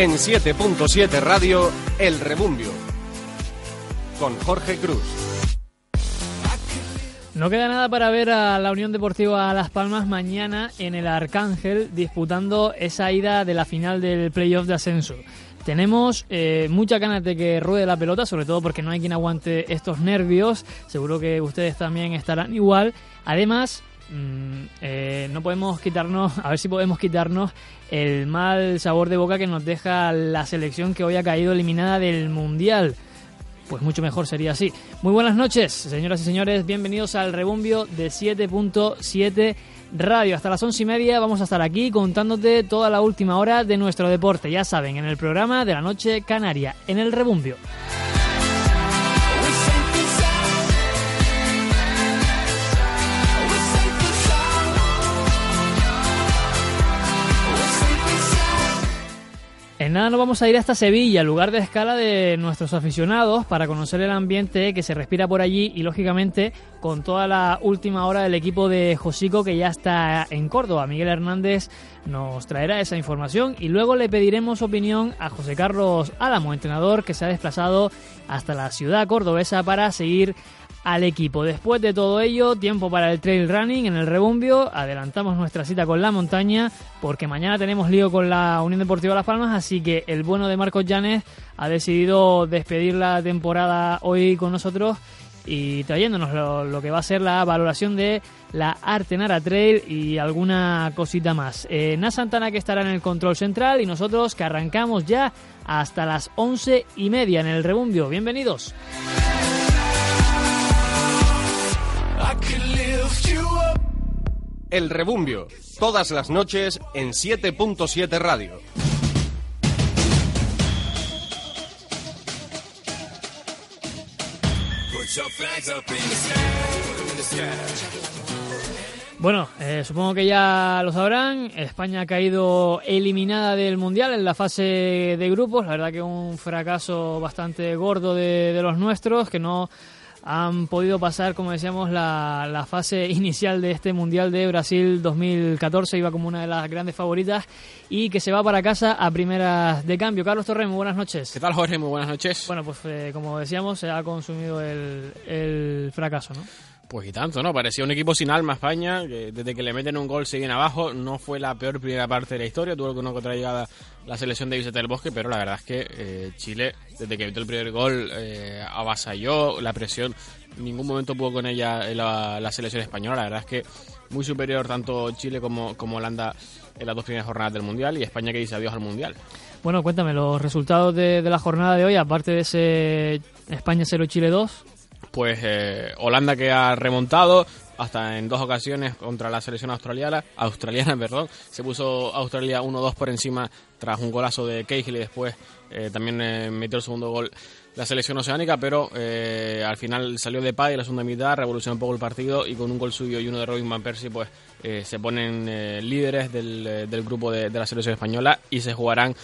En 7.7 Radio, El Rebumbio. Con Jorge Cruz. No queda nada para ver a la Unión Deportiva Las Palmas mañana en el Arcángel disputando esa ida de la final del playoff de ascenso. Tenemos eh, muchas ganas de que ruede la pelota, sobre todo porque no hay quien aguante estos nervios. Seguro que ustedes también estarán igual. Además, mm, eh, no podemos quitarnos, a ver si podemos quitarnos el mal sabor de boca que nos deja la selección que hoy ha caído eliminada del Mundial. Pues mucho mejor sería así. Muy buenas noches, señoras y señores. Bienvenidos al rebumbio de 7.7 Radio. Hasta las once y media vamos a estar aquí contándote toda la última hora de nuestro deporte. Ya saben, en el programa de la noche canaria, en el rebumbio. Nada nos vamos a ir hasta Sevilla, lugar de escala de nuestros aficionados, para conocer el ambiente que se respira por allí y, lógicamente, con toda la última hora del equipo de Josico que ya está en Córdoba. Miguel Hernández nos traerá esa información y luego le pediremos opinión a José Carlos Álamo, entrenador que se ha desplazado hasta la ciudad cordobesa para seguir al equipo. Después de todo ello, tiempo para el trail running en el rebumbio. Adelantamos nuestra cita con la montaña porque mañana tenemos lío con la Unión Deportiva Las Palmas, así que el bueno de Marcos Llanes ha decidido despedir la temporada hoy con nosotros y trayéndonos lo, que va a ser la valoración de la Artenara Trail y alguna cosita más. Eh, Na Santana que estará en el control central y nosotros que arrancamos ya hasta las once y media en el rebumbio. Bienvenidos. El Rebumbio, todas las noches en 7.7 Radio. Bueno, eh, supongo que ya lo sabrán. España ha caído eliminada del Mundial en la fase de grupos. La verdad que un fracaso bastante gordo de, de los nuestros, que no han podido pasar, como decíamos, la, la, fase inicial de este Mundial de Brasil 2014, iba como una de las grandes favoritas y que se va para casa a primeras de cambio. Carlos Torres, muy buenas noches. ¿Qué tal, Jorge? Muy buenas noches. Bueno, pues eh, como decíamos, se ha consumido el, el fracaso, ¿no? Pues y tanto, ¿no? Parecía un equipo sin alma España, que desde que le meten un gol siguen abajo. No fue la peor primera parte de la historia, tuvo que una contra llegada la selección de Vicente del Bosque, pero la verdad es que eh, Chile, desde que metió el primer gol, eh, avasalló la presión. En ningún momento pudo con ella la, la, selección española. La verdad es que muy superior tanto Chile como, como Holanda en las dos primeras jornadas del Mundial y España que dice adiós al Mundial. Bueno, cuéntame los resultados de, de la jornada de hoy, aparte de ese España 0 Chile 2 pues eh, Holanda que ha remontado hasta en dos ocasiones contra la selección australiana, australiana perdón, se puso Australia 1-2 por encima tras un golazo de Cahill y después eh, también eh, metió el segundo gol la selección oceánica, pero eh, al final salió de paz y la segunda mitad revolucionó un poco el partido y con un gol suyo y uno de Robin Van Persie pues se ponen líderes del, del grupo de, de la selección española y se jugarán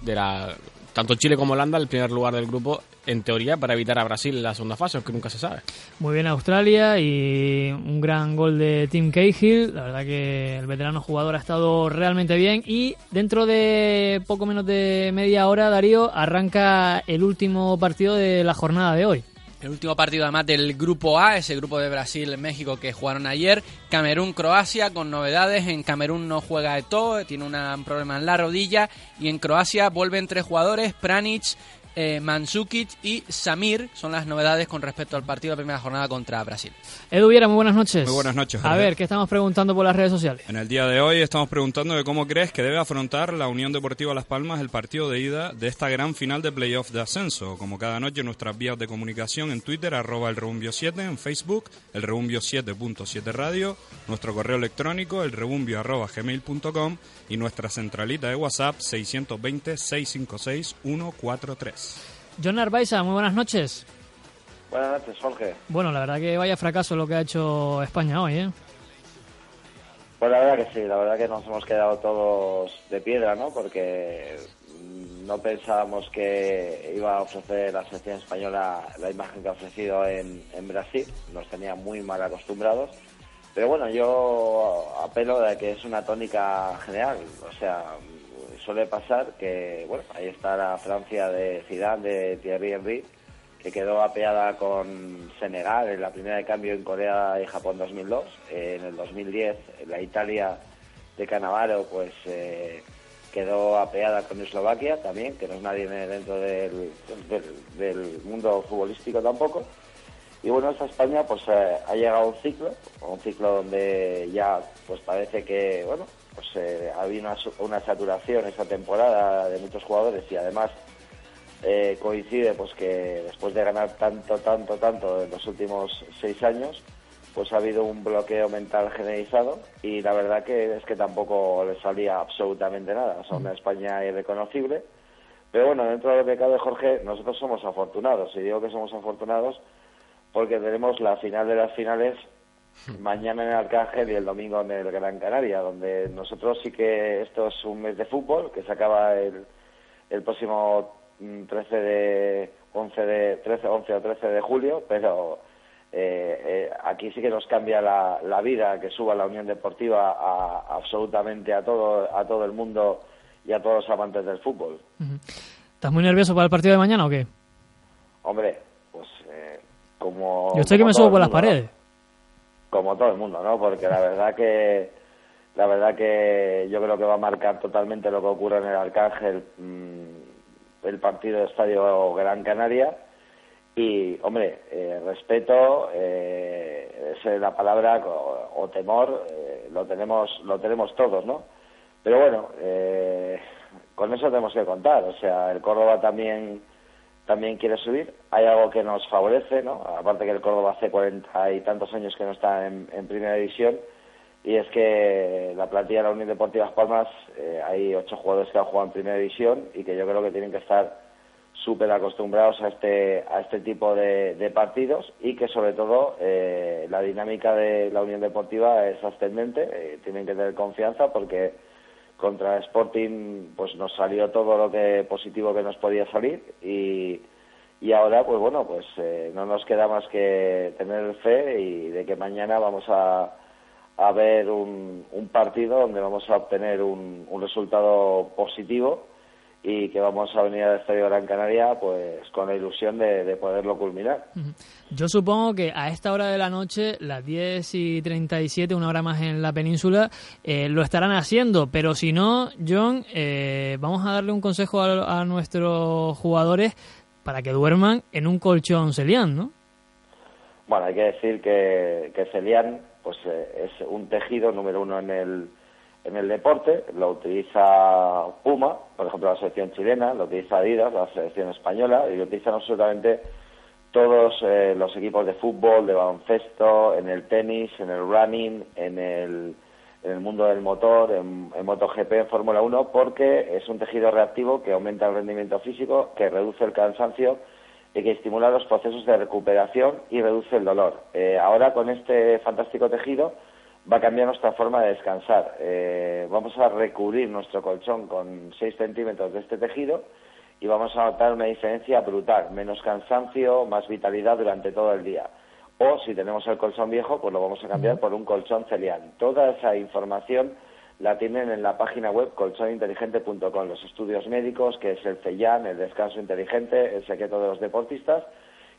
de la tanto Chile como Holanda el primer lugar del grupo en teoría para evitar a Brasil en la segunda fase, aunque nunca se sabe. Muy bien Australia y un gran gol de Tim Cahill. La verdad que el veterano jugador ha estado realmente bien y dentro de poco menos de media hora Darío arranca el último partido de la jornada de hoy. El último partido además del grupo A, ese grupo de Brasil-México que jugaron ayer, Camerún-Croacia con novedades, en Camerún no juega Eto'o, tiene un problema en la rodilla. Y en Croacia vuelven tres jugadores, Pranic, eh, Mansukic y Samir son las novedades con respecto al partido de la primera jornada contra Brasil. Edu Viera, muy buenas noches. Muy buenas noches. A ver, ¿qué estamos preguntando por las redes sociales? En el día de hoy estamos preguntando de cómo crees que debe afrontar la Unión Deportiva Las Palmas el partido de ida de esta gran final de playoff de ascenso. Como cada noche, nuestras vías de comunicación en Twitter, arroba el rebumbio 7, en Facebook, el rebumbio 7.7 radio, nuestro correo electrónico, el rebumbio arroba gmail.com y nuestra centralita de WhatsApp 620-656-143. John Arbaiza, muy buenas noches. Buenas noches, Jorge. Bueno, la verdad que vaya fracaso lo que ha hecho España hoy, ¿eh? Pues la verdad que sí, la verdad que nos hemos quedado todos de piedra, ¿no? Porque no pensábamos que iba a ofrecer la selección española la imagen que ha ofrecido en, en Brasil. Nos tenía muy mal acostumbrados. Pero bueno, yo apelo de que es una tónica general. O sea, suele pasar, que bueno, ahí está la Francia de Zidane, de Thierry Henry, que quedó apeada con Senegal en la primera de cambio en Corea y Japón 2002. en el 2010 la Italia de Canavaro pues eh, quedó apeada con Eslovaquia también, que no es nadie dentro del, del, mundo futbolístico tampoco. Y bueno, esta España pues eh, ha llegado un ciclo, un ciclo donde ya pues parece que bueno pues eh, había una, saturación esta temporada de muchos jugadores y además eh, coincide pues que después de ganar tanto, tanto, tanto en los últimos seis años, pues ha habido un bloqueo mental generalizado y la verdad que es que tampoco le salía absolutamente nada. Son una España irreconocible. Pero bueno, dentro de lo que cabe, Jorge, nosotros somos afortunados. Y digo que somos afortunados porque tenemos la final de las finales mañana en el Arcángel y el domingo en el Gran Canaria, donde nosotros sí que esto es un mes de fútbol que se acaba el, el próximo 13 de 11 de 13 11 o 13 de julio pero eh, eh, aquí sí que nos cambia la, la, vida que suba la Unión Deportiva a, absolutamente a todo a todo el mundo y a todos los amantes del fútbol. ¿Estás muy nervioso para el partido de mañana o qué? Hombre, pues eh, como yo estoy que me subo por las paredes como todo el mundo, ¿no? Porque la verdad que la verdad que yo creo que va a marcar totalmente lo que ocurre en el Arcángel mm, el partido de Estadio Gran Canaria. Y, hombre, eh, respeto, eh, es la palabra, o, temor, eh, lo, tenemos, lo tenemos todos, ¿no? Pero bueno, eh, con eso tenemos que contar. O sea, el Córdoba también, también quiere subir. Hay algo que nos favorece, ¿no? Aparte que el Córdoba hace cuarenta y tantos años que no está en, en primera división y es que la plantilla de la Unión Deportiva Las Palmas eh, hay ocho jugadores que han jugado en primera división y que yo creo que tienen que estar súper acostumbrados a este a este tipo de, partidos y que sobre todo eh, la dinámica de la Unión Deportiva es ascendente eh, tienen que tener confianza porque contra Sporting pues nos salió todo lo que positivo que nos podía salir y y ahora pues bueno pues no nos queda más que tener fe y de que mañana vamos a a ver un, un partido donde vamos a obtener un, un, resultado positivo y que vamos a venir al Estadio Gran Canaria pues con la ilusión de, poderlo culminar. Yo supongo que a esta hora de la noche, las 10 y 37, una hora más en la península, eh, lo estarán haciendo, pero si no, John, eh, vamos a darle un consejo a, a, nuestros jugadores para que duerman en un colchón Celian, ¿no? Bueno, hay que decir que, que Celian pues eh, es un tejido número uno en el, en el deporte, lo utiliza Puma, por ejemplo la selección chilena, lo utiliza Adidas, la selección española, y lo utilizan absolutamente todos eh, los equipos de fútbol, de baloncesto, en el tenis, en el running, en el, en el mundo del motor, en, en MotoGP, en Fórmula 1, porque es un tejido reactivo que aumenta el rendimiento físico, que reduce el cansancio y que estimula los procesos de recuperación y reduce el dolor. Eh, ahora con este fantástico tejido va a cambiar nuestra forma de descansar. Eh, vamos a recubrir nuestro colchón con 6 centímetros de este tejido y vamos a notar una diferencia brutal, menos cansancio, más vitalidad durante todo el día. O si tenemos el colchón viejo, pues lo vamos a cambiar por un colchón celián. Toda esa información la tienen en la página web colchoninteligente.com, los estudios médicos, que es el CELLAN, el descanso inteligente, el secreto de los deportistas,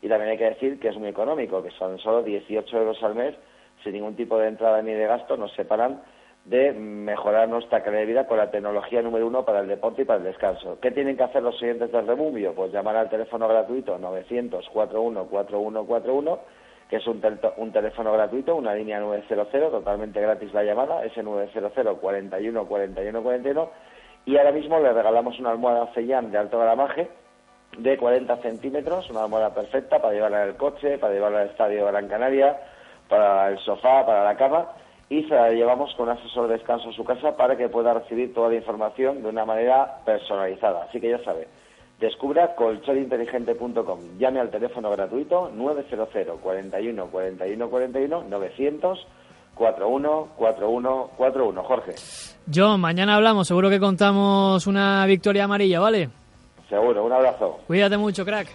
y también hay que decir que es muy económico, que son solo 18 euros al mes, sin ningún tipo de entrada ni de gasto, nos separan de mejorar nuestra calidad de vida con la tecnología número uno para el deporte y para el descanso. ¿Qué tienen que hacer los siguientes del Rebumbio? Pues llamar al teléfono gratuito 900 41 4141 que es un, un, teléfono gratuito, una línea 900, totalmente gratis la llamada, ese 900 41 41 41, y ahora mismo le regalamos una almohada Cellan de alto gramaje de 40 centímetros, una almohada perfecta para llevarla en el coche, para llevarla al estadio Gran Canaria, para el sofá, para la cama, y se la llevamos con un asesor de descanso a su casa para que pueda recibir toda la información de una manera personalizada. Así que ya sabe, Descubra colchoninteligente.com. Llame al teléfono gratuito 900 41 41 41 900 41 41 41. Jorge. John, mañana hablamos. Seguro que contamos una victoria amarilla, ¿vale? Seguro. Un abrazo. Cuídate mucho, crack.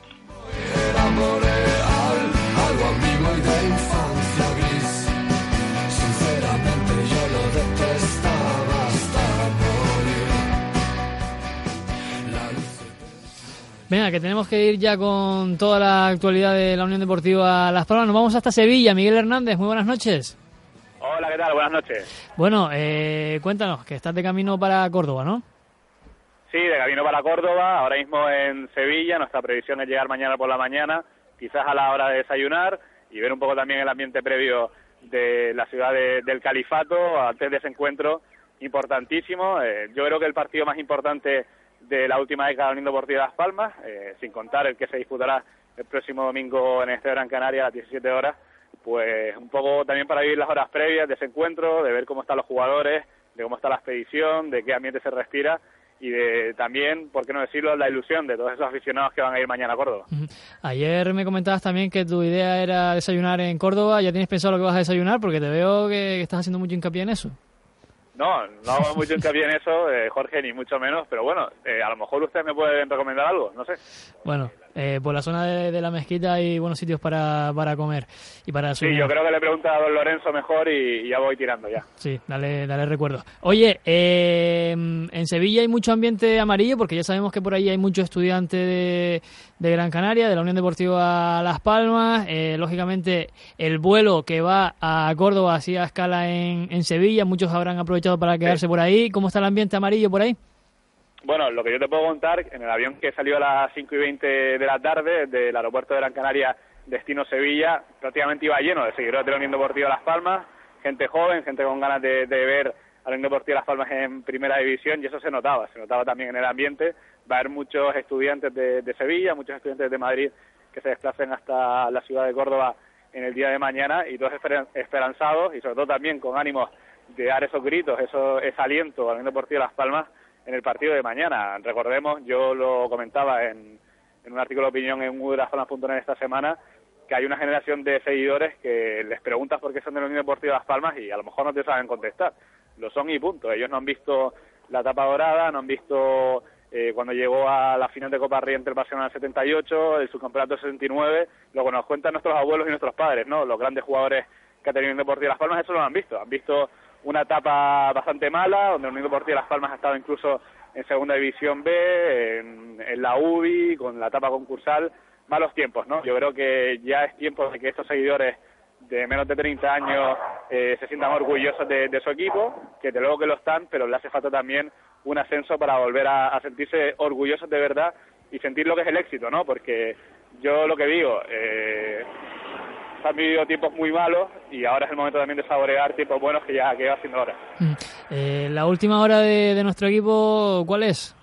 Venga, que tenemos que ir ya con toda la actualidad de la Unión Deportiva Las Palmas. Nos vamos hasta Sevilla. Miguel Hernández, muy buenas noches. Hola, ¿qué tal? Buenas noches. Bueno, eh, cuéntanos, que estás de camino para Córdoba, ¿no? Sí, de camino para Córdoba, ahora mismo en Sevilla. Nuestra previsión es llegar mañana por la mañana, quizás a la hora de desayunar y ver un poco también el ambiente previo de la ciudad del Califato antes de ese encuentro importantísimo. Eh, yo creo que el partido más importante de la última década del Unión Deportiva de Las Palmas, eh, sin contar el que se disputará el próximo domingo en este Gran Canaria a las 17 horas, pues un poco también para vivir las horas previas de ese encuentro, de ver cómo están los jugadores, de cómo está la expedición, de qué ambiente se respira y de también, por qué no decirlo, la ilusión de todos esos aficionados que van a ir mañana a Córdoba. Ayer me comentabas también que tu idea era desayunar en Córdoba, ¿ya tienes pensado lo que vas a desayunar? Porque te veo que estás haciendo mucho hincapié en eso. No, no hago mucho hincapié en eso, eh, Jorge, ni mucho menos, pero bueno, eh, a lo mejor ustedes me pueden recomendar algo, no sé. Bueno, eh, por la zona de, la mezquita hay buenos sitios para, para comer y para Sí, yo creo que le pregunta a don Lorenzo mejor y, ya voy tirando ya. Sí, dale, dale recuerdo. Oye, eh, en Sevilla hay mucho ambiente amarillo porque ya sabemos que por ahí hay muchos estudiantes de, de Gran Canaria, de la Unión Deportiva Las Palmas. Eh, lógicamente, el vuelo que va a Córdoba hacía escala en, en Sevilla, muchos habrán aprovechado para quedarse por ahí. ¿Cómo está el ambiente amarillo por ahí? Bueno, lo que yo te puedo contar, en el avión que salió a las 5 y 20 de la tarde del aeropuerto de Gran Canaria, destino Sevilla, prácticamente iba lleno de seguidores de la Unión Deportiva Las Palmas, gente joven, gente con ganas de, ver a la Unión Deportiva Las Palmas en primera división y eso se notaba, se notaba también en el ambiente. Va a haber muchos estudiantes de, de Sevilla, muchos estudiantes de Madrid que se desplacen hasta la ciudad de Córdoba en el día de mañana y todos esperanzados y sobre todo también con ánimos de dar esos gritos, eso, ese aliento a la Unión Deportiva Las Palmas en el partido de mañana. Recordemos, yo lo comentaba en, un artículo de opinión en udrazzonas.net esta semana, que hay una generación de seguidores que les preguntas por qué son de la Unión Deportiva Las Palmas y a lo mejor no te saben contestar. Lo son y punto. Ellos no han visto la tapa dorada, no han visto eh, cuando llegó a la final de Copa Ría entre el Barcelona en el 78, el subcampeonato 69, lo que nos cuentan nuestros abuelos y nuestros padres, ¿no? Los grandes jugadores que ha tenido el Deportivo Las Palmas, eso lo han visto. Han visto una etapa bastante mala, donde el Unión Deportivo Las Palmas ha estado incluso en Segunda División B, en, la UBI, con la etapa concursal, malos tiempos, ¿no? Yo creo que ya es tiempo de que estos seguidores de menos de 30 años eh, se sientan orgullosos de, su equipo, que de luego que lo están, pero le hace falta también un ascenso para volver a, sentirse orgullosos de verdad y sentir lo que es el éxito, ¿no? Porque yo lo que digo, eh, han vivido tiempos muy malos y ahora es el momento también de saborear tiempos buenos que ya que va haciendo ahora. Mm. Eh, la última hora de, nuestro equipo, ¿cuál es?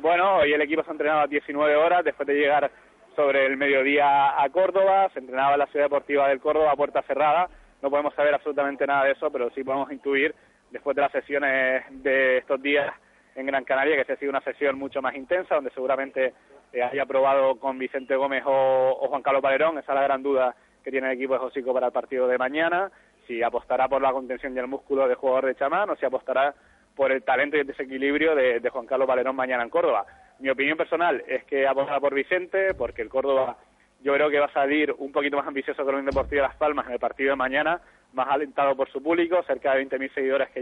Bueno, hoy el equipo se ha entrenado a 19 horas después de llegar sobre el mediodía a Córdoba, se entrenaba en la ciudad deportiva del Córdoba a puerta cerrada, no podemos saber absolutamente nada de eso, pero sí podemos intuir después de las sesiones de estos días en Gran Canaria que se ha sido una sesión mucho más intensa, donde seguramente eh, haya probado con Vicente Gómez o, Juan Carlos Valerón, esa es la gran duda que tiene el equipo de Josico para el partido de mañana, si apostará por la contención y el músculo de jugador de chamán o si apostará por el talento y el desequilibrio de, Juan Carlos Valerón mañana en Córdoba. Mi opinión personal es que apostará por Vicente, porque el Córdoba yo creo que va a salir un poquito más ambicioso que el Deportivo de Las Palmas en el partido de mañana, más alentado por su público, cerca de 20.000 seguidores que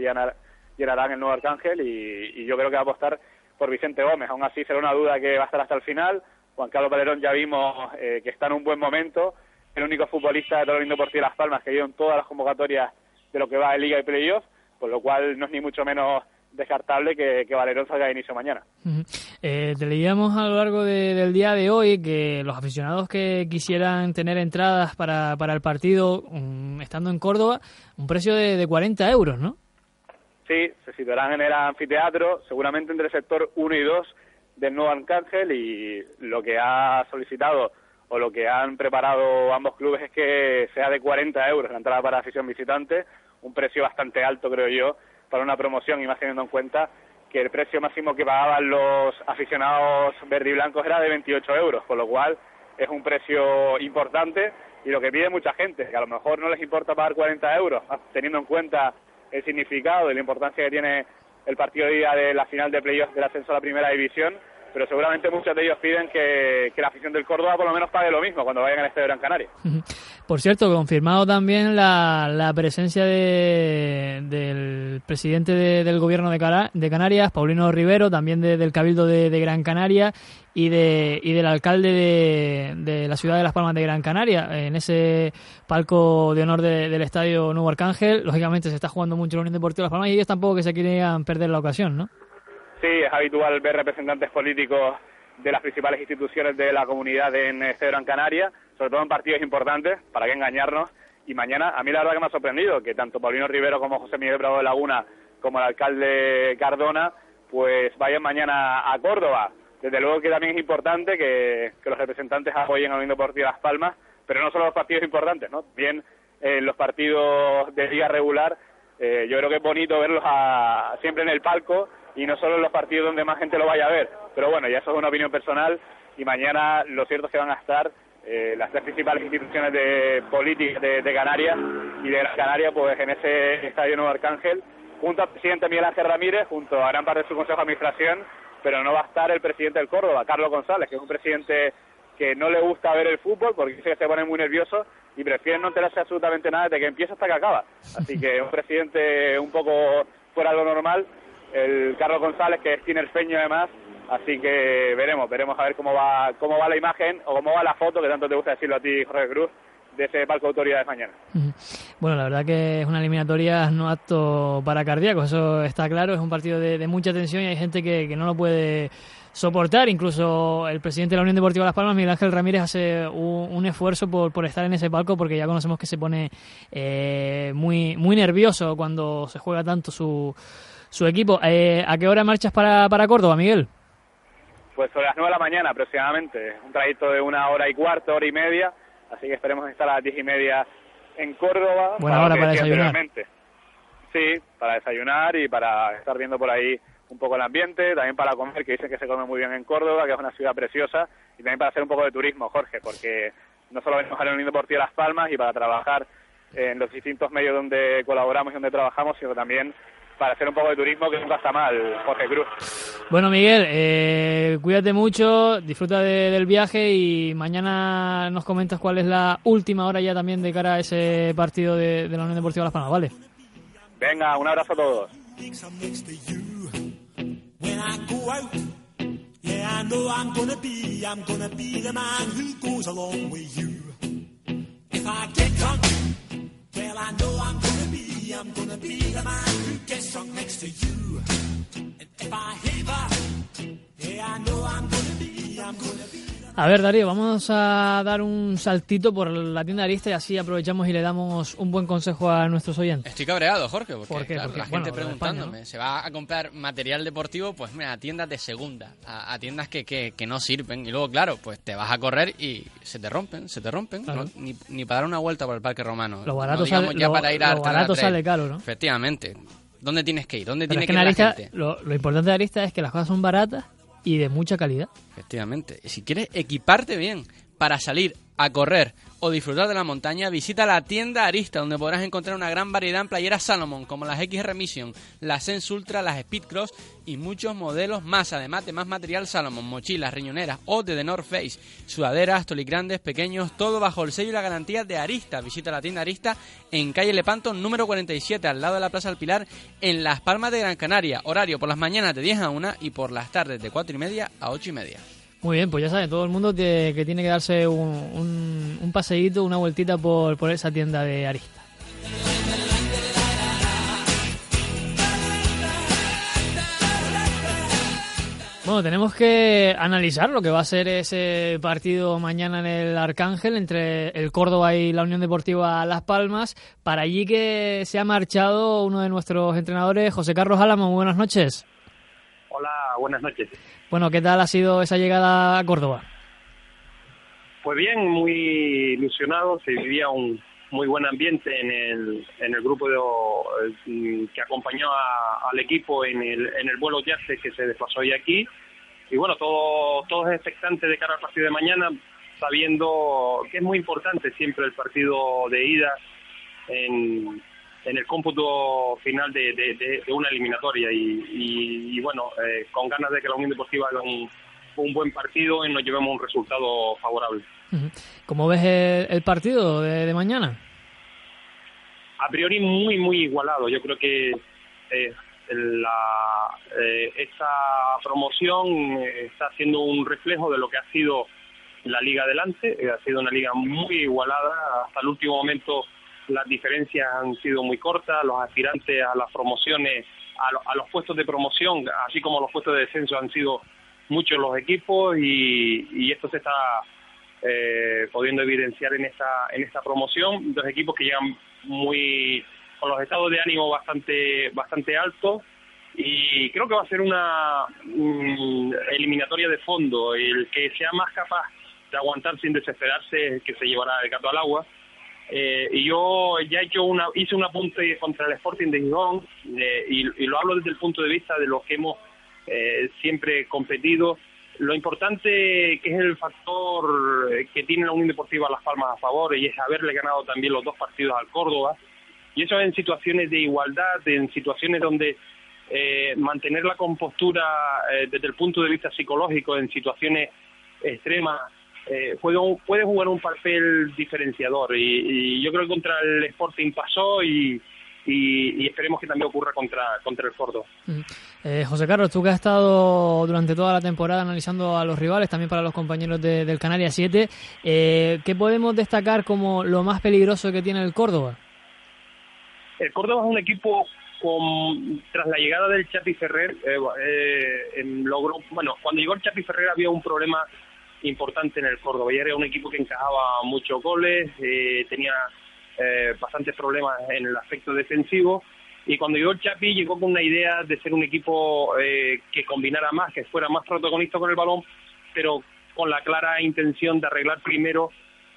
llenarán el nuevo Arcángel y, yo creo que va a apostar por Vicente Gómez. Aún así será una duda que va a estar hasta el final. Juan Carlos Valerón ya vimos eh, que está en un buen momento. El único futbolista de el Deportivo Las Palmas que ha en todas las convocatorias de lo que va de Liga y Playoff, por lo cual no es ni mucho menos descartable que, Valerón salga de inicio mañana. Eh, te leíamos a lo largo del día de hoy que los aficionados que quisieran tener entradas para, el partido, um, estando en Córdoba, un precio de, de 40 euros, ¿no? Sí, se situarán en el anfiteatro, seguramente entre el sector 1 y 2 del nuevo Arcángel y lo que ha solicitado o lo que han preparado ambos clubes es que sea de 40 euros la entrada para afición visitante, un precio bastante alto creo yo para una promoción y más teniendo en cuenta que el precio máximo que pagaban los aficionados verde y blancos era de 28 euros, con lo cual es un precio importante y lo que pide mucha gente, que a lo mejor no les importa pagar 40 euros, teniendo en cuenta el significado y la importancia que tiene el partido de día de la final de playoffs del ascenso a la primera división, pero seguramente muchos de ellos piden que, la afición del Córdoba por lo menos pague lo mismo cuando vayan al Estadio Gran Canaria. Por cierto, confirmado también la, la presencia de, del presidente de- del gobierno de, de Canarias, Paulino Rivero, también de- del Cabildo de, de Gran Canaria y, de, y del alcalde de, de la ciudad de Las Palmas de Gran Canaria, en ese palco de honor de- del Estadio Nuevo Arcángel. Lógicamente se está jugando mucho la Unión Deportiva Las Palmas y ellos tampoco que se querían perder la ocasión, ¿no? Sí, es habitual ver representantes políticos de las principales instituciones de la comunidad en este Gran Canaria, sobre todo en partidos importantes, para que engañarnos. Y mañana, a mí la verdad que me ha sorprendido que tanto Paulino Rivero como José Miguel Bravo de Laguna, como el alcalde Cardona, pues vayan mañana a Córdoba. Desde luego que también es importante que, que los representantes apoyen a la Unión Deportiva Las Palmas, pero no solo los partidos importantes, ¿no? También eh, los partidos de liga regular, eh, yo creo que es bonito verlos a- siempre en el palco y no solo en los partidos donde más gente lo vaya a ver. Pero bueno, ya eso es una opinión personal y mañana lo cierto es que van a estar eh, las tres principales instituciones de política de, de Canarias y de Gran Canaria pues en ese estadio Nuevo Arcángel junto al presidente Miguel Ángel Ramírez, junto a gran parte de su consejo de administración, pero no va a estar el presidente del Córdoba, Carlos González, que es un presidente que no le gusta ver el fútbol porque dice que se pone muy nervioso y prefiere no enterarse absolutamente nada desde que empieza hasta que acaba. Así que un presidente un poco fuera de lo normal, el Carlos González, que es tinerfeño además, así que veremos, veremos a ver cómo va, cómo va la imagen o cómo va la foto, que tanto te gusta decirlo a ti, Jorge Cruz, de ese palco de autoridades mañana. Bueno, la verdad que es una eliminatoria no apto para cardíacos, eso está claro, es un partido de, de mucha tensión y hay gente que, que no lo puede soportar, incluso el presidente de la Unión Deportiva Las Palmas, Miguel Ángel Ramírez, hace un, un esfuerzo por, por estar en ese palco porque ya conocemos que se pone eh, muy, muy nervioso cuando se juega tanto su, su equipo. Eh, ¿A qué hora marchas para, para Córdoba, Miguel? Pues sobre las 9 de la mañana aproximadamente, un trayecto de una hora y cuarto, hora y media, así que esperemos estar a las diez y media en Córdoba. Buena lo hora para desayunar. Sí, para desayunar y para estar viendo por ahí un poco el ambiente, también para comer, que dicen que se come muy bien en Córdoba, que es una ciudad preciosa, y también para hacer un poco de turismo, Jorge, porque no solo venimos a la Unión Deportiva Las Palmas y para trabajar en los distintos medios donde colaboramos y donde trabajamos, sino también para hacer un poco de turismo, que nunca está mal, Jorge Cruz. Bueno, Miguel, eh, cuídate mucho, disfruta de- del viaje y mañana nos comentas cuál es la última hora ya también de cara a ese partido de, de la Unión Deportiva Las Palmas, ¿vale? Venga, un abrazo a todos. I'm gonna be the man who gets drunk next to you. And if I ever, up, yeah, I know I'm gonna be, I'm gonna be. A ver, Darío, vamos a dar un saltito por la tienda Arista y así aprovechamos y le damos un buen consejo a nuestros oyentes. Estoy cabreado, Jorge, porque ¿Por qué? claro, Porque, la gente de preguntándome, España, se va a comprar material deportivo, pues mira, a tiendas de segunda, a, a tiendas que, que, que no sirven. Y luego, claro, pues te vas a correr y se te rompen, se te rompen. Claro. ¿no? Ni, ni para dar una vuelta por el Parque Romano. Lo barato no sale- ya lo- para ir a lo barato sale caro, ¿no? Efectivamente. ¿Dónde tienes que ir? ¿Dónde Pero tiene es que ir la Arista, gente? lo, lo importante de Arista es que las cosas son baratas y de mucha calidad. Efectivamente. Si quieres equiparte bien para salir a correr o disfrutar de la montaña, visita la tienda Arista, donde podrás encontrar una gran variedad en playeras Salomon, como las XR Mission, las Sense Ultra, las Speed Cross y muchos modelos más, además de más material Salomon, mochilas, riñoneras o de The North Face, sudaderas, grandes, pequeños, todo bajo el sello y la garantía de Arista. Visita la tienda Arista en calle Lepanto, número 47, al lado de la Plaza del Pilar, en Las Palmas de Gran Canaria. Horario por las mañanas de 10 a 1 y por las tardes de 4 y media a 8 y media. Muy bien, pues ya saben, todo el mundo que, tiene que darse un, un, un paseíto, una vueltita por, por esa tienda de Arista. Bueno, tenemos que analizar lo que va a ser ese partido mañana en el Arcángel entre el Córdoba y la Unión Deportiva Las Palmas. Para allí que se ha marchado uno de nuestros entrenadores, José Carlos Álamo. Buenas noches. Hola, buenas noches. Bueno, ¿qué tal ha sido esa llegada a Córdoba? Pues bien, muy ilusionado, se vivía un muy buen ambiente en el, en el grupo de, eh, que acompañó al equipo en el, en el vuelo Yase que se desplazó hoy aquí. Y bueno, todo, todos expectantes de cara al partido de mañana, sabiendo que es muy importante siempre el partido de ida en, en el cómputo final de, de- de- de una eliminatoria. Y, y- y bueno, eh, con ganas de que la Unión Deportiva haga un, un buen partido y nos llevemos un resultado favorable. ¿Cómo ves el, el partido de, mañana? a priori muy muy igualado yo creo que eh, la, eh, esta promoción eh, está haciendo un reflejo de lo que ha sido la liga adelante eh, ha sido una liga muy igualada hasta el último momento las diferencias han sido muy cortas los aspirantes a las promociones a, lo- a los puestos de promoción así como los puestos de descenso han sido muchos los equipos y, y esto se está eh, pudiendo evidenciar en esta en esta promoción. Dos equipos que llegan muy con los estados de ánimo bastante bastante altos y creo que va a ser una mm, eliminatoria de fondo. El que sea más capaz de aguantar sin desesperarse es el que se llevará el gato al agua eh, y yo ya he hecho una, hice un apunte contra el Sporting de Gijón eh, y, lo hablo desde el punto de vista de los que hemos eh, siempre competido. Lo importante que es el factor que tiene la Unión Deportiva Las Palmas a favor y es haberle ganado también los dos partidos al Córdoba. Y eso en situaciones de igualdad, en situaciones donde eh, mantener la compostura eh, desde el punto de vista psicológico, en situaciones extremas, eh, juega puede jugar un papel diferenciador. Y, y yo creo que contra el Sporting pasó y, y, y esperemos que también ocurra contra, contra el Córdoba. Ujú. Eh, José Carlos, tú que has estado durante toda la temporada analizando a los rivales, también para los compañeros de- del Canarias 7, eh, ¿qué podemos destacar como lo más peligroso que tiene el Córdoba? El Córdoba es un equipo con tras la llegada del Chapi Ferrer eh, eh, em, logró bueno cuando llegó el Chapi Ferrer había un problema importante en el Córdoba. Y era un equipo que encajaba muchos goles eh, tenía eh, bastantes problemas en el aspecto defensivo. Y cuando llegó el Chapi llegó con una idea de ser un equipo eh, que combinara más que fuera más protagonista con el balón pero con la clara intención de arreglar primero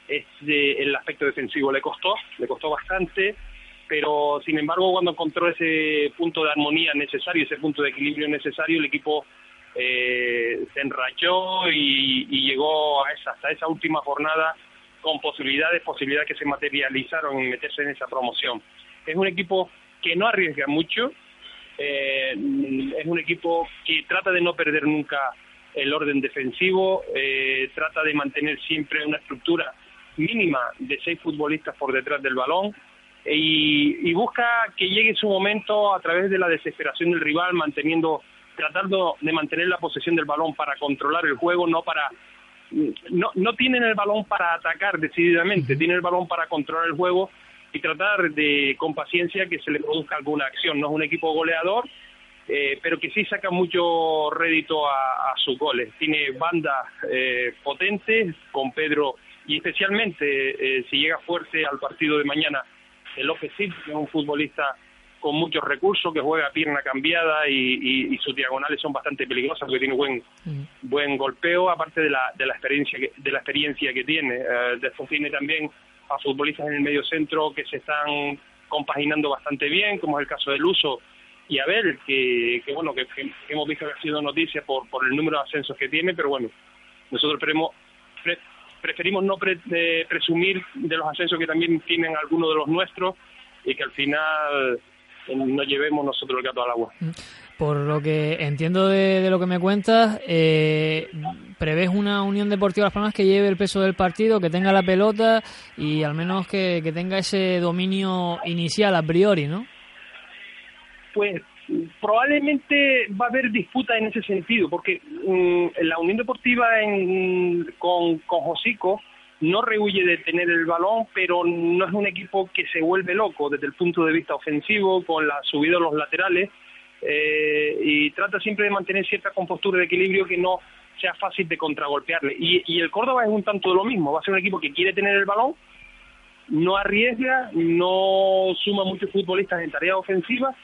este, el aspecto defensivo. Le costó le costó bastante pero sin embargo cuando encontró ese punto de armonía necesario, ese punto de equilibrio necesario, el equipo eh, se enrachó y, llegó hasta esa última jornada con posibilidades, posibilidades que se materializaron en meterse en esa promoción. Es un equipo que no arriesga mucho, eh, es un equipo que trata de no perder nunca el orden defensivo, eh, trata de mantener siempre una estructura mínima de seis futbolistas por detrás del balón, y, y busca que llegue su momento a través de la desesperación del rival, manteniendo, tratando de mantener la posesión del balón para controlar el juego, no para no, no tienen el balón para atacar decididamente, tienen el balón para controlar el juego y tratar de con paciencia que se le produzca alguna acción. No es un equipo goleador, eh, pero que sí saca mucho rédito a, a sus goles. Tiene bandas eh, potentes con Pedro y especialmente eh, si llega fuerte al partido de mañana el López Cid, que es un futbolista con muchos recursos, que juega a pierna cambiada y, y- y sus diagonales son bastante peligrosas porque tiene buen buen golpeo, aparte de la, de la experiencia que, de la experiencia que tiene. Eh, después tiene también a futbolistas en el medio centro que se están compaginando bastante bien, como es el caso del Uso y Abel, que, que bueno, que, que hemos visto que ha sido noticia por, por el número de ascensos que tiene, pero bueno, nosotros pre- preferimos no pre- eh, presumir de los ascensos que también tienen algunos de los nuestros y que al final no llevemos nosotros el gato al agua. Por lo que entiendo de, de lo que me cuentas, eh, prevés una Unión Deportiva Las Palmas que lleve el peso del partido, que tenga la pelota y al menos que, que tenga ese dominio inicial a priori, ¿no? Pues probablemente va a haber disputa en ese sentido, porque mm, la Unión Deportiva en- con, con Josico no rehuye de tener el balón, pero no es un equipo que se vuelve loco desde el punto de vista ofensivo, con la subida de los laterales, eh, y trata siempre de mantener cierta compostura de equilibrio que no sea fácil de contragolpearle. Y, el Córdoba es un tanto de lo mismo, va a ser un equipo que quiere tener el balón, no arriesga, no suma muchos futbolistas en tareas ofensivas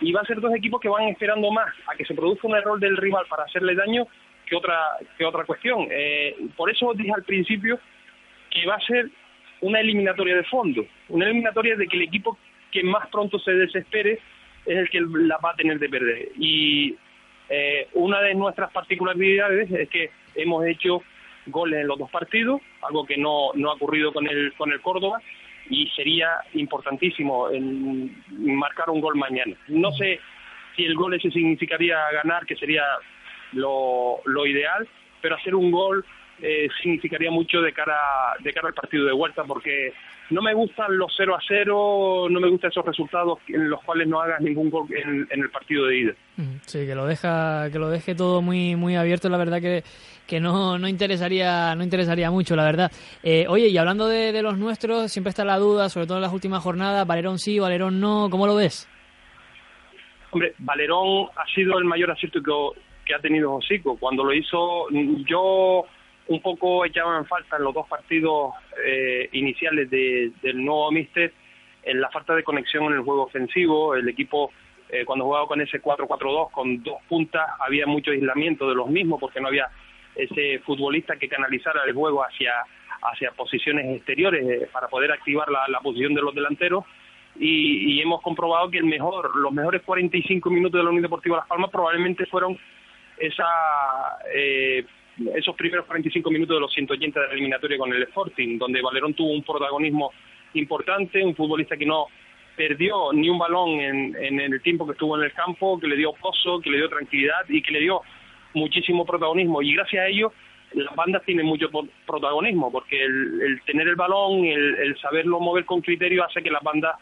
y va a ser dos equipos que van esperando más a que se produzca un error del rival para hacerle daño que otra que otra cuestión. Eh, por eso dije al principio que va a ser una eliminatoria de fondo, una eliminatoria de que el equipo que más pronto se desespere es el que la va a tener de perder. Y eh, una de nuestras particularidades es que hemos hecho goles en los dos partidos, algo que no, no ha ocurrido con el, con el Córdoba, y sería importantísimo en marcar un gol mañana. No sé si el gol ese significaría ganar, que sería lo, lo ideal, pero hacer un gol eh, significaría mucho de cara de cara al partido de vuelta porque no me gustan los 0 a 0, no me gustan esos resultados en los cuales no hagas ningún gol en, en el partido de ida. Sí, que lo deja, que lo deje todo muy, muy abierto, la verdad que, que no, no interesaría, no interesaría mucho, la verdad. Eh, oye, y hablando de, de los nuestros, siempre está la duda, sobre todo en las últimas jornadas, Valerón sí, Valerón no, ¿cómo lo ves? Hombre, Valerón ha sido el mayor acierto que, que ha tenido Josico. Cuando lo hizo, yo un poco echaba en falta en los dos partidos eh, iniciales de- del nuevo Mister en la falta de conexión en el juego ofensivo. El equipo, eh, cuando jugaba con ese 4-4-2, con dos puntas, había mucho aislamiento de los mismos porque no había ese futbolista que canalizara el juego hacia, hacia posiciones exteriores eh, para poder activar la, la posición de los delanteros. Y, y hemos comprobado que el mejor, los mejores 45 minutos de la Unión Deportiva Las Palmas probablemente fueron esa, eh, esos primeros 45 minutos de los 180 de la eliminatoria con el Sporting, donde Valerón tuvo un protagonismo importante, un futbolista que no perdió ni un balón en, en el tiempo que estuvo en el campo, que le dio pozo, que le dio tranquilidad y que le dio muchísimo protagonismo. Y gracias a ello, las bandas tienen mucho protagonismo, porque el, el tener el balón, el, el saberlo mover con criterio, hace que las bandas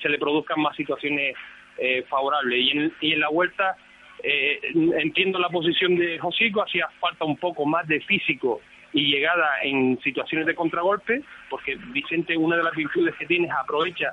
se le produzcan más situaciones eh, favorables. Y en, y en la vuelta, eh, entiendo la posición de Josico, hacía falta un poco más de físico y llegada en situaciones de contragolpe, porque Vicente, una de las virtudes que tiene es aprovecha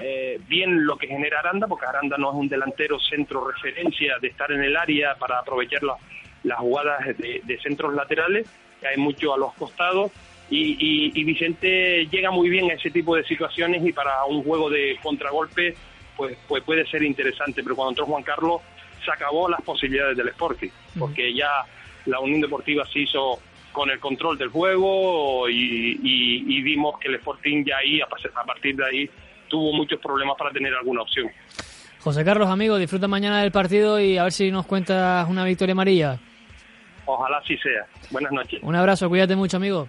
eh, bien lo que genera Aranda, porque Aranda no es un delantero centro referencia de estar en el área para aprovechar la- las jugadas de, de centros laterales, que hay mucho a los costados, y, y- y Vicente llega muy bien a ese tipo de situaciones y para un juego de contragolpe pues, pues puede ser interesante, pero cuando entró Juan Carlos se acabó las posibilidades del Sporting, porque ya la Unión Deportiva se hizo con el control del juego y, y- y vimos que el Sporting ya ahí, a partir de ahí, tuvo muchos problemas para tener alguna opción. José Carlos, amigo, disfruta mañana del partido y a ver si nos cuentas una victoria amarilla. Ojalá así sea. Buenas noches. Un abrazo, cuídate mucho, amigo.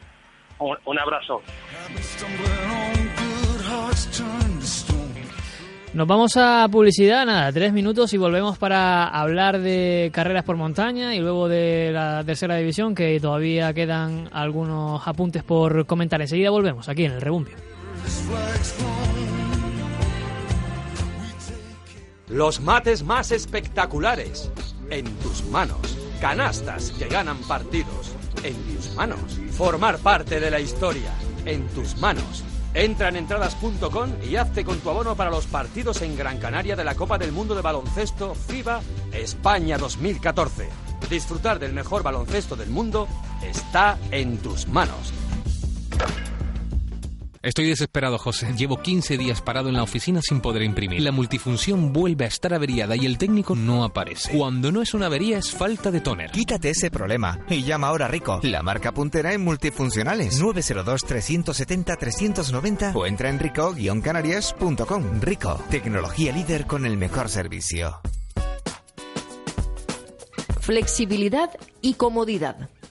Un, un abrazo. Nos vamos a publicidad, nada, tres minutos y volvemos para hablar de carreras por montaña y luego de la tercera división, que todavía quedan algunos apuntes por comentar. Enseguida volvemos aquí en el Rebumbio. Los mates más espectaculares. En tus manos. Canastas que ganan partidos. En tus manos. Formar parte de la historia. En tus manos. Entra en entradas.com y hazte con tu abono para los partidos en Gran Canaria de la Copa del Mundo de Baloncesto FIBA España 2014. Disfrutar del mejor baloncesto del mundo está en tus manos. Estoy desesperado, José. Llevo 15 días parado en la oficina sin poder imprimir. La multifunción vuelve a estar averiada y el técnico no aparece. Cuando no es una avería, es falta de tóner. Quítate ese problema y llama ahora a Rico, la marca puntera en multifuncionales. 902-370-390 o entra en rico-canarias.com. Rico, tecnología líder con el mejor servicio. Flexibilidad y comodidad.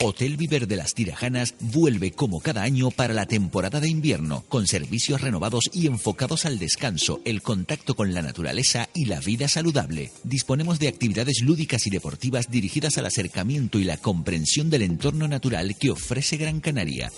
Hotel Viver de las Tirajanas vuelve como cada año para la temporada de invierno, con servicios renovados y enfocados al descanso, el contacto con la naturaleza y la vida saludable. Disponemos de actividades lúdicas y deportivas dirigidas al acercamiento y la comprensión del entorno natural que ofrece Gran Canaria.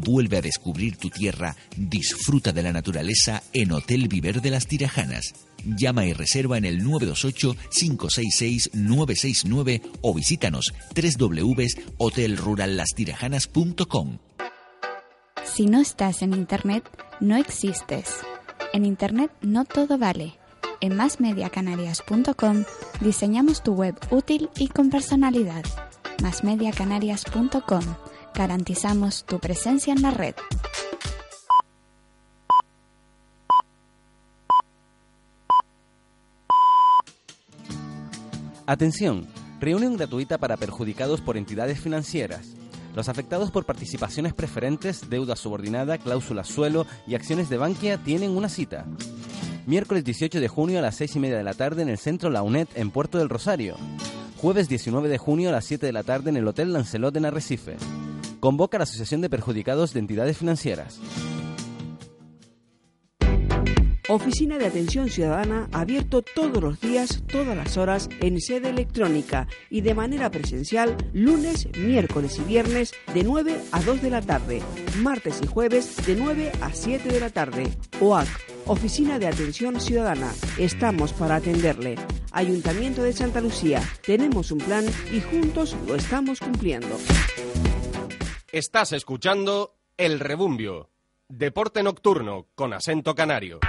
Vuelve a descubrir tu tierra, disfruta de la naturaleza en Hotel Viver de las Tirajanas. Llama y reserva en el 928-566-969 o visítanos www.hotelrurallastirajanas.com. Si no estás en Internet, no existes. En Internet no todo vale. En masmediacanarias.com diseñamos tu web útil y con personalidad. masmediacanarias.com Garantizamos tu presencia en la red. Atención, Reunión gratuita para perjudicados por entidades financieras. Los afectados por participaciones preferentes, deuda subordinada, cláusulas suelo y acciones de Bankia tienen una cita. Miércoles 18 de junio a las 6 y media de la tarde en el centro La UNED en Puerto del Rosario. Jueves 19 de junio a las 7 de la tarde en el Hotel Lancelot en Arrecife. Convoca la Asociación de Perjudicados de Entidades Financieras. Oficina de Atención Ciudadana abierto todos los días, todas las horas en sede electrónica y de manera presencial lunes, miércoles y viernes de 9 a 2 de la tarde, martes y jueves de 9 a 7 de la tarde. OAC, Oficina de Atención Ciudadana. Estamos para atenderle. Ayuntamiento de Santa Lucía. Tenemos un plan y juntos lo estamos cumpliendo. Estás escuchando El Rebumbio, deporte nocturno con acento canario.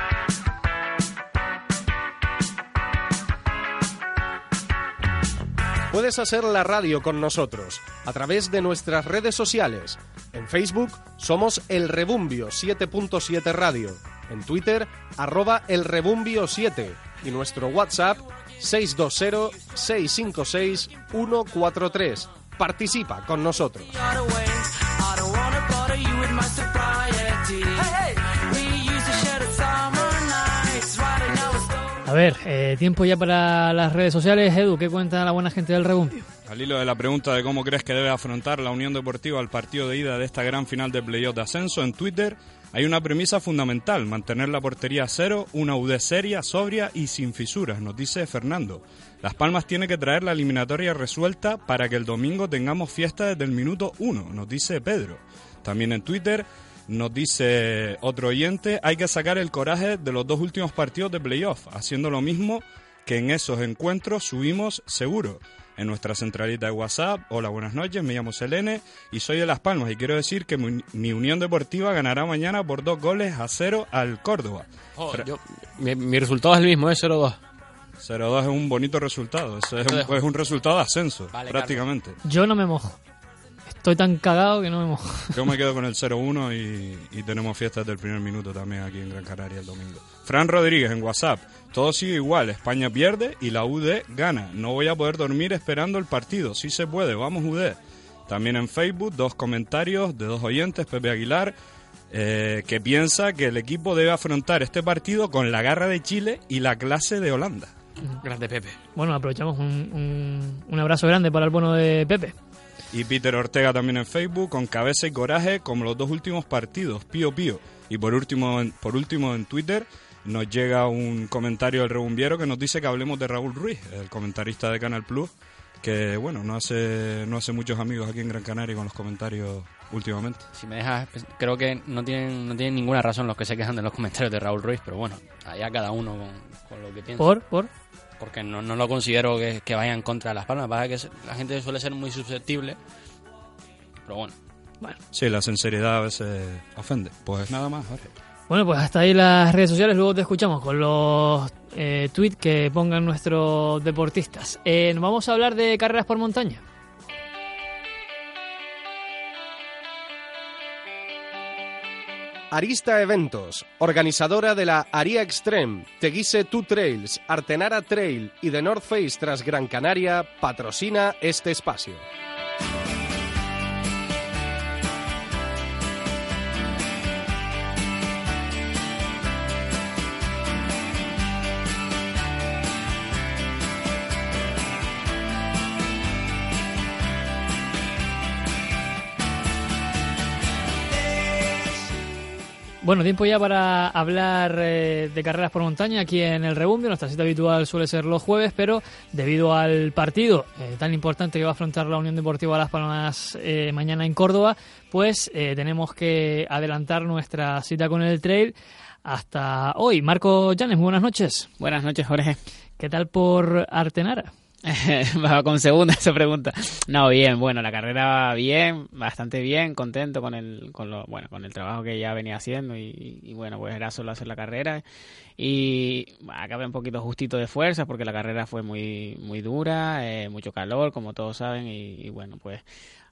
Puedes hacer la radio con nosotros a través de nuestras redes sociales. En Facebook somos El Rebumbio 7.7 Radio. En Twitter, arroba El Rebumbio 7. Y nuestro WhatsApp 620-656-143. Participa con nosotros. A ver, eh, tiempo ya para las redes sociales. Edu, ¿qué cuenta la buena gente del Rebumbio? Al hilo de la pregunta de cómo crees que debe afrontar la Unión Deportiva el partido de ida de esta gran final de playoff de ascenso, en Twitter hay una premisa fundamental, mantener la portería a cero, una UD seria, sobria y sin fisuras, nos dice Fernando. Las Palmas tiene que traer la eliminatoria resuelta para que el domingo tengamos fiesta desde el minuto uno, nos dice Pedro. También en Twitter nos dice otro oyente, hay que sacar el coraje de los dos últimos partidos de playoff, haciendo lo mismo que en esos encuentros subimos seguro. En nuestra centralita de WhatsApp, hola, buenas noches, me llamo Selene y soy de Las Palmas y quiero decir que mi, Unión Deportiva ganará mañana por dos goles a cero al Córdoba. Oh, yo- mi, mi resultado es el mismo, es 0-2. 0-2 es un bonito resultado, eso es, un, es un resultado de ascenso, Vale, prácticamente. Yo no me mojo. Estoy tan cagado que no me mojo. Yo me quedo con el 0-1 y, y tenemos fiestas del primer minuto también aquí en Gran Canaria el domingo. Fran Rodríguez en WhatsApp. Todo sigue igual. España pierde y la UD gana. No voy a poder dormir esperando el partido. Sí se puede. Vamos UD. También en Facebook dos comentarios de dos oyentes. Pepe Aguilar. eh, que piensa que el equipo debe afrontar este partido con la garra de Chile y la clase de Holanda. Grande Pepe. Bueno, aprovechamos un, un- un abrazo grande para el bono de Pepe. Y Peter Ortega también en Facebook, con cabeza y coraje, como los dos últimos partidos, pío pío. Y por último, en- por último en Twitter nos llega un comentario del rebumbiero que nos dice que hablemos de Raúl Ruiz, el comentarista de Canal Plus, que bueno, no hace, no hace muchos amigos aquí en Gran Canaria con los comentarios últimamente. Si me dejas, pues, creo que no tienen, no tienen ninguna razón los que se quejan de los comentarios de Raúl Ruiz, pero bueno, allá cada uno con, con lo que piensa. ¿Por? ¿Por? Porque no, no lo considero que, que vaya en contra de las palmas, pasa que la gente suele ser muy susceptible, pero bueno. Sí, la sinceridad a veces ofende. Pues nada más, Jorge. Bueno, pues hasta ahí las redes sociales. Luego te escuchamos con los eh, tweets que pongan nuestros deportistas. Eh, nos vamos a hablar de carreras por montaña. Arista Eventos, organizadora de la Aria Extreme, Teguise Two Trails, Artenara Trail y The North Face tras Gran Canaria, patrocina este espacio. Bueno, tiempo ya para hablar eh, de carreras por montaña aquí en el Rebumbio. Nuestra cita habitual suele ser los jueves, pero debido al partido eh, tan importante que va a afrontar la Unión Deportiva Las Palmas eh, mañana en Córdoba, pues eh, tenemos que adelantar nuestra cita con el trail hasta hoy. Marco Llanes, muy buenas noches. Buenas noches, Jorge. ¿Qué tal por Artenara? Con segunda esa pregunta. No, bien, bueno, la carrera bien, bastante bien, contento con el, con lo, bueno, con el trabajo que ya venía haciendo y, y bueno, pues era solo hacer la carrera y bah, acabé un poquito justito de fuerzas porque la carrera fue muy, muy dura, eh, mucho calor, como todos saben y, y bueno, pues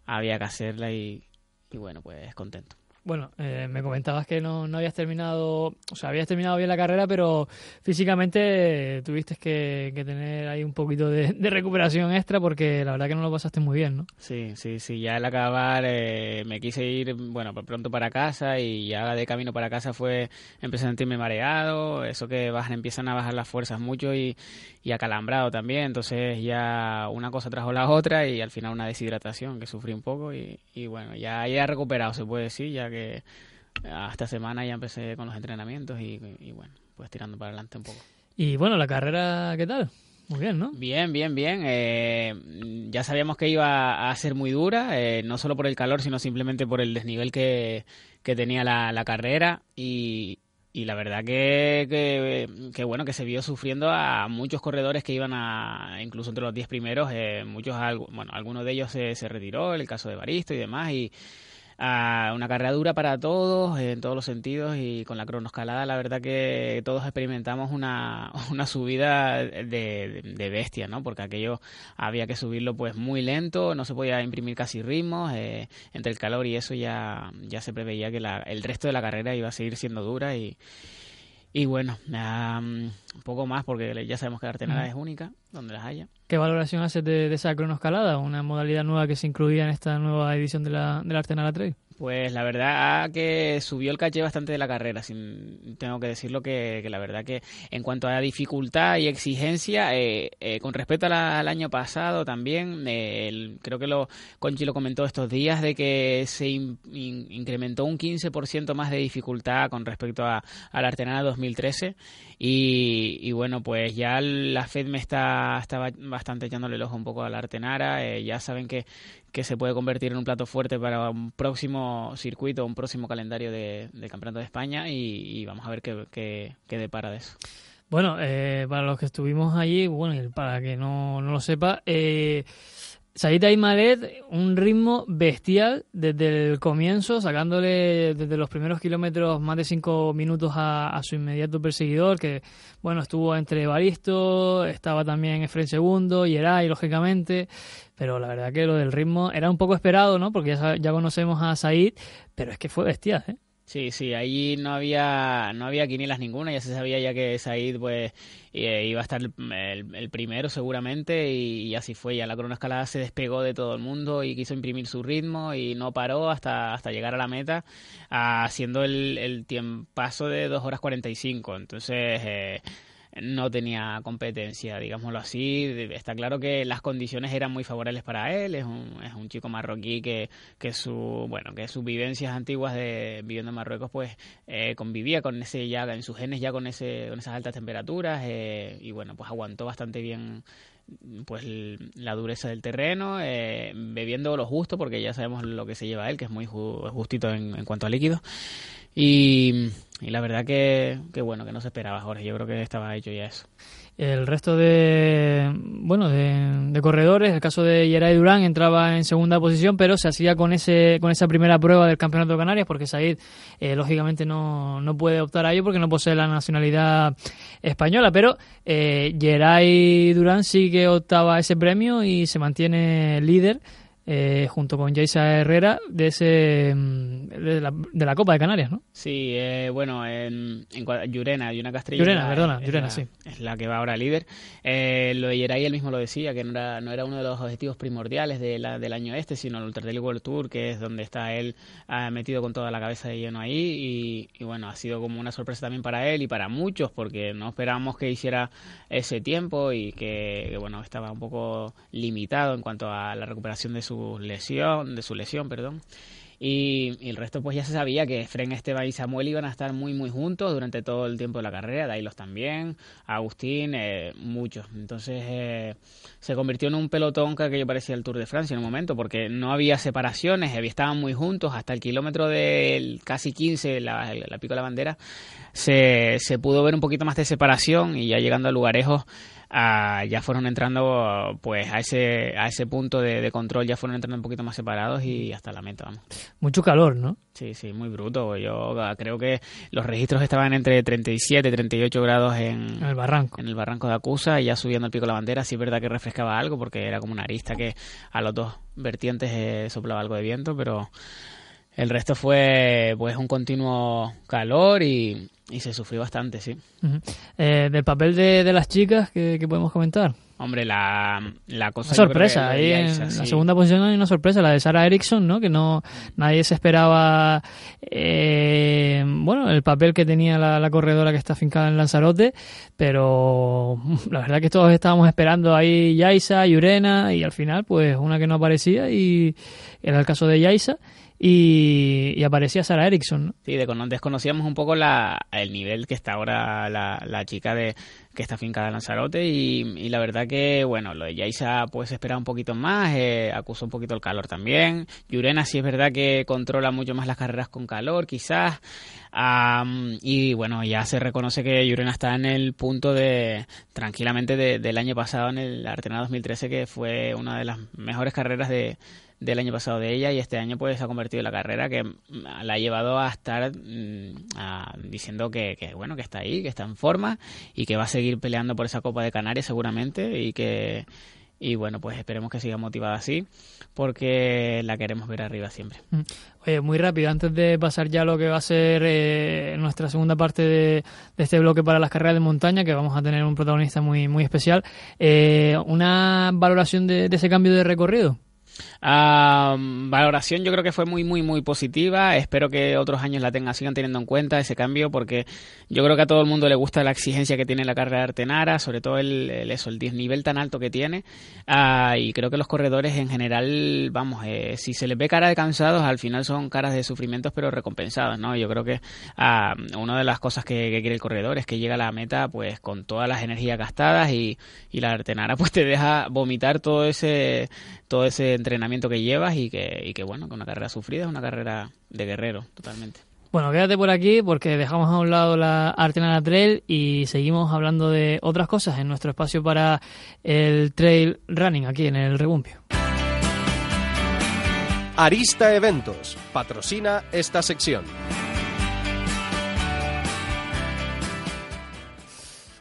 había que hacerla y, y bueno, pues contento. Bueno, eh, me comentabas que no, no habías terminado, o sea, habías terminado bien la carrera, pero físicamente eh, tuviste que, que tener ahí un poquito de, recuperación extra porque la verdad que no lo pasaste muy bien, ¿no? Sí, sí, sí. Ya al acabar eh, me quise ir, bueno, pronto para casa y ya de camino para casa fue, empecé a sentirme mareado, eso que bajan, empiezan a bajar las fuerzas mucho y, y acalambrado también. Entonces ya una cosa trajo la otra y al final una deshidratación que sufrí un poco y, y bueno, ya, ya he recuperado, se puede decir, ya que esta semana ya empecé con los entrenamientos y, y bueno, pues tirando para adelante un poco. Y bueno, la carrera, ¿qué tal? Muy bien, ¿no? Bien, bien, bien. Eh, ya sabíamos que iba a ser muy dura, eh, no solo por el calor, sino simplemente por el desnivel que, que tenía la, la carrera y, y la verdad que, que, bueno que se vio sufriendo a muchos corredores que iban a incluso entre los 10 primeros eh, muchos bueno algunos de ellos se, se retiró el caso de Baristo y demás y a una carrera dura para todos en todos los sentidos y con la cronoescalada la verdad que todos experimentamos una, una subida de, de, bestia, ¿no? Porque aquello había que subirlo pues muy lento, no se podía imprimir casi ritmos, eh, entre el calor y eso ya, ya se preveía que la, el resto de la carrera iba a seguir siendo dura y, y bueno, um, un poco más porque ya sabemos que la Artenara Mm. es única, donde las haya. ¿Qué valoración haces de, de esa cronoescalada? Una modalidad nueva que se incluía en esta nueva edición de la, de la Artenara Trail. Pues la verdad que subió el caché bastante de la carrera, sin, tengo que decirlo que, que la verdad que en cuanto a dificultad y exigencia, eh, eh, con respecto al año pasado también, eh, el- creo que lo Conchi lo comentó estos días, de que se in- in- incrementó un 15% más de dificultad con respecto a, a la Artenara 2013 y, y bueno, pues ya la FED me está, está bastante echándole el ojo un poco a la Artenara, eh, ya saben que que se puede convertir en un plato fuerte para un próximo circuito, un próximo calendario de, Campeonato de España y, vamos a ver qué depara de eso. Bueno, eh, para los que estuvimos allí, bueno, y para que no, no lo sepa, eh, Said Aymalet, un ritmo bestial desde el comienzo, sacándole desde los primeros kilómetros más de cinco minutos a, su inmediato perseguidor, que bueno, estuvo entre Baristo, estaba también Efren segundo, Yeray, lógicamente, pero la verdad que lo del ritmo era un poco esperado, ¿no? Porque ya, ya conocemos a Said, pero es que fue bestial, ¿eh? Sí, sí, allí no había no había quinielas ninguna, ya se sabía ya que Said pues eh, iba a estar el, primero seguramente y, y así fue, ya la cronoescalada se despegó de todo el mundo y quiso imprimir su ritmo y no paró hasta, hasta llegar a la meta haciendo el, el tiempazo de 2 horas 45, entonces eh, no tenía competencia, digámoslo así. Está claro que las condiciones eran muy favorables para él. Es un, es un chico marroquí que, que su bueno que sus vivencias antiguas de viviendo en Marruecos pues eh, convivía con ese ya en sus genes ya con ese con esas altas temperaturas eh, y bueno pues aguantó bastante bien pues la dureza del terreno, eh, bebiendo lo justo, porque ya sabemos lo que se lleva él, que es muy ju- justito en, en cuanto a líquidos. Y, y la verdad que, que bueno, que no se esperaba, Jorge. Yo creo que estaba hecho ya eso. El resto de bueno de, de corredores, el caso de Yeray Durán entraba en segunda posición, pero se hacía con ese con esa primera prueba del Campeonato de Canarias, porque Said eh, lógicamente no, no puede optar a ello porque no posee la nacionalidad española, pero eh, Yeray Durán sí que optaba a ese premio y se mantiene líder eh, junto con Jaisa Herrera de ese mm, de la, de la Copa de Canarias, ¿no? Sí, eh, bueno, en, en Llurena, Llurena Castrillo. Llurena, perdona, es Llurena, la- sí. Es la que va ahora líder. Eh, lo de Yeray él mismo lo decía, que no era, no era uno de los objetivos primordiales de la, del año este, sino el Ultra Trail World Tour, que es donde está él ah, metido con toda la cabeza de lleno ahí. Y, y bueno, ha sido como una sorpresa también para él y para muchos, porque no esperábamos que hiciera ese tiempo y que, que, bueno, estaba un poco limitado en cuanto a la recuperación de su lesión, de su lesión, perdón. Y, el resto pues ya se sabía que Fren Esteban y Samuel iban a estar muy muy juntos durante todo el tiempo de la carrera, Dailos también, Agustín, eh, muchos. Entonces eh, se convirtió en un pelotón que aquello parecía el Tour de Francia en un momento, porque no había separaciones, estaban muy juntos, hasta el kilómetro del casi 15, la, la pico de la bandera, se, se pudo ver un poquito más de separación y ya llegando a lugarejos ah, ya fueron entrando pues a ese, a ese punto de, de control, ya fueron entrando un poquito más separados y hasta la meta, vamos. Mucho calor, ¿no? Sí, sí, muy bruto. Yo ah, creo que los registros estaban entre 37 y 38 grados en, En el barranco. en el barranco de Acusa y ya subiendo al pico de la bandera. Sí es verdad que refrescaba algo porque era como una arista que a los dos vertientes eh, soplaba algo de viento, pero El resto fue pues un continuo calor y, y se sufrió bastante, sí. Eh, del papel de, de las chicas, ¿qué, qué podemos comentar? Hombre, la, la cosa... Una sorpresa, ahí en la segunda posición hay una sorpresa, la de Sara Eriksson, ¿no? Que no nadie se esperaba, eh, bueno, el papel que tenía la, la corredora que está fincada en Lanzarote, pero la verdad que todos estábamos esperando ahí Yaisa, Yurena y al final, pues una que no aparecía y era el caso de Yaisa y, y aparecía Sara Eriksson, ¿no? Sí, de- desconocíamos un poco la, el nivel que está ahora la, la chica de que está fincada en Lanzarote y, la verdad que, bueno, lo de Yaisa pues esperaba un poquito más, eh, acusó un poquito el calor también. Yurena sí es verdad que controla mucho más las carreras con calor, quizás. Am, y bueno, ya se reconoce que Yurena está en el punto de, tranquilamente, de- del año pasado en el Artena 2013, que fue una de las mejores carreras de, del año pasado de ella y este año pues se ha convertido en la carrera que mm, la ha llevado a estar mm, a- diciendo que, bueno que está ahí que está en forma y que va a seguir peleando por esa Copa de Canarias seguramente y que y bueno pues esperemos que siga motivada así porque la queremos ver arriba siempre Mm. Oye, muy rápido, antes de pasar ya a lo que va a ser eh, nuestra segunda parte de, este bloque para las carreras de montaña, que vamos a tener un protagonista muy, muy especial, eh, una valoración de ese cambio de recorrido. Valoración yo creo que fue muy muy muy positiva. Espero que otros años la tengan sigan teniendo en cuenta ese cambio porque yo creo que a todo el mundo le gusta la exigencia que tiene la carrera de Artenara sobre todo el, el- eso el nivel tan alto que tiene. Ah, y creo que los corredores en general vamos eh, si se les ve cara de cansados al final son caras de sufrimientos pero recompensadas no yo creo que una de las cosas que, que quiere el corredor es que llega a la meta pues con todas las energías gastadas y, y la Artenara pues te deja vomitar todo ese todo ese entrenamiento que llevas y que, y que bueno, que una carrera sufrida es una carrera de guerrero, totalmente. Bueno, quédate por aquí porque dejamos a un lado la Artenara Trail y seguimos hablando de otras cosas en nuestro espacio para el trail running aquí en el Rebumpio. Arista Eventos patrocina esta sección.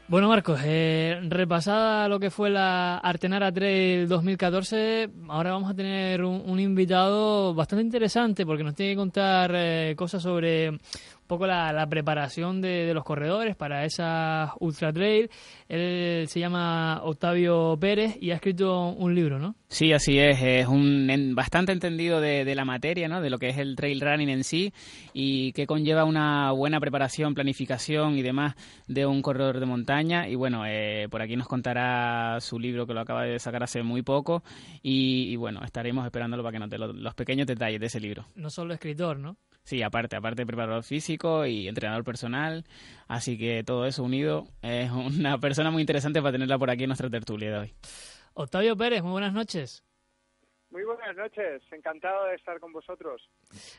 Bueno, Marcos, eh, repasada lo que fue la Artenara Trail 2014, ahora vamos a tener un, un invitado bastante interesante porque nos tiene que contar eh, cosas sobre poco la, la preparación de, de los corredores para esa Ultra Trail. Él se llama Octavio Pérez y ha escrito un libro, ¿no? Sí, así es, es un en- bastante entendido de, de la materia, ¿no? de lo que es el trail running en sí y que conlleva una buena preparación, planificación y demás de un corredor de montaña. Y bueno, eh, por aquí nos contará su libro que lo acaba de sacar hace muy poco y, y bueno, estaremos esperándolo para que nos dé lo- los pequeños detalles de ese libro. No solo escritor, ¿no? Sí, aparte, aparte preparador físico y entrenador personal, así que todo eso unido es una persona muy interesante para tenerla por aquí en nuestra tertulia de hoy. Octavio Pérez, muy buenas noches. Muy buenas noches, encantado de estar con vosotros.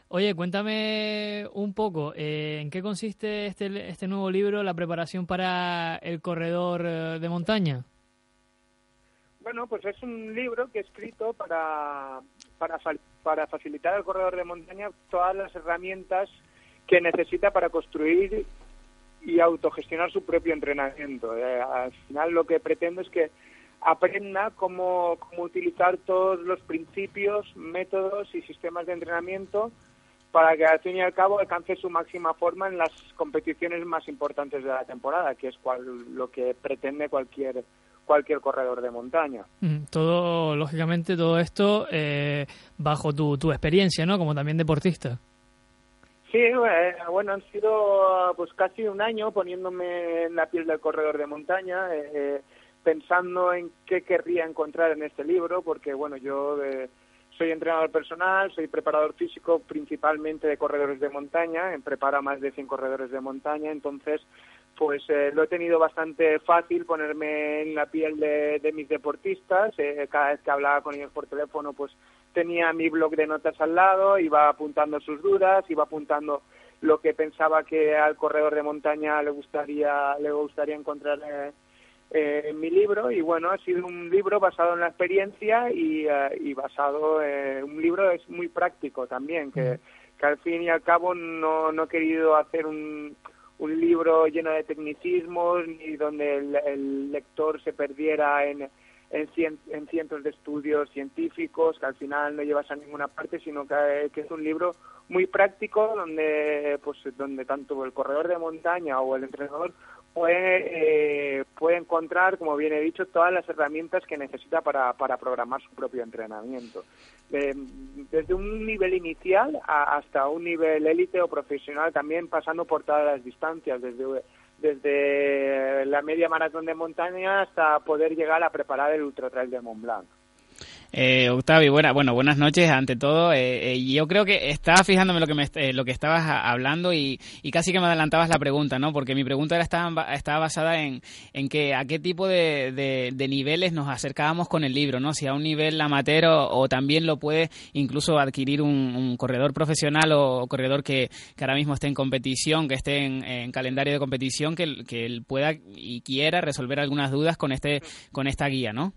Oye, cuéntame un poco, eh, ¿en qué consiste este, este nuevo libro, la preparación para el corredor eh, de montaña? Bueno, pues es un libro que he escrito para, para, para facilitar al corredor de montaña todas las herramientas que necesita para construir y autogestionar su propio entrenamiento. Eh, al final lo que pretendo es que aprenda cómo, cómo utilizar todos los principios, métodos y sistemas de entrenamiento para que al fin y al cabo alcance su máxima forma en las competiciones más importantes de la temporada, que es cual- lo que pretende cualquier cualquier corredor de montaña. Todo, lógicamente, todo esto eh, bajo tu, tu experiencia, ¿no? Como también deportista. Sí, eh, bueno, han sido pues casi un año poniéndome en la piel del corredor de montaña, eh, eh, pensando en qué querría encontrar en este libro, porque bueno, yo eh, soy entrenador personal, soy preparador físico principalmente de corredores de montaña, en prepara más de 100 corredores de montaña, entonces pues eh, lo he tenido bastante fácil ponerme en la piel de, de mis deportistas. eh, cada vez que hablaba con ellos por teléfono, pues tenía mi blog de notas al lado, iba apuntando sus dudas, iba apuntando lo que pensaba que al corredor de montaña le gustaría le gustaría encontrar eh, eh, en mi libro y bueno ha sido un libro basado en la experiencia y, eh, y basado en un libro es muy práctico también que, que al fin y al cabo no, no he querido hacer un un libro lleno de tecnicismos ni donde el, el lector se perdiera en, en, cien- en cientos de estudios científicos que al final no llevas a ninguna parte, sino que, que es un libro muy práctico donde pues donde tanto el corredor de montaña o el entrenador puede, eh, puede encontrar, como bien he dicho, todas las herramientas que necesita para, para programar su propio entrenamiento. De- desde un nivel inicial a- hasta un nivel élite o profesional, también pasando por todas las distancias, desde, desde la media maratón de montaña hasta poder llegar a preparar el ultra trail de Mont Blanc. Eh, Octavio, buena, bueno, buenas noches ante todo. Eh, eh, yo creo que estaba fijándome lo que me, eh, lo que estabas hablando y, y casi que me adelantabas la pregunta, ¿no? Porque mi pregunta era estaba, ba- estaba basada en, en que a qué tipo de, de- niveles nos acercábamos con el libro, ¿no? Si a un nivel amateur o, también lo puede incluso adquirir un, un corredor profesional o corredor que, que ahora mismo esté en competición, que esté en, en calendario de competición, que, que él pueda y quiera resolver algunas dudas con este con esta guía, ¿no?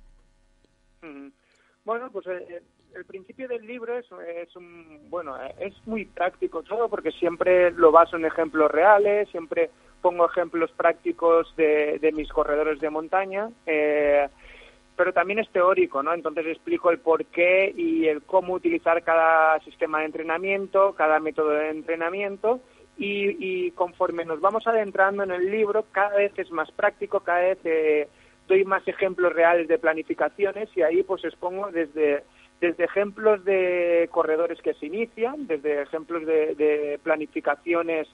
Bueno, pues eh, el principio del libro es, es un, bueno, eh, es muy práctico todo porque siempre lo baso en ejemplos reales, siempre pongo ejemplos prácticos de, de mis corredores de montaña, eh, pero también es teórico, ¿no? Entonces explico el por qué y el cómo utilizar cada sistema de entrenamiento, cada método de entrenamiento y, y conforme nos vamos adentrando en el libro, cada vez es más práctico, cada vez eh, doy más ejemplos reales de planificaciones y ahí pues expongo desde desde ejemplos de corredores que se inician, desde ejemplos de, de planificaciones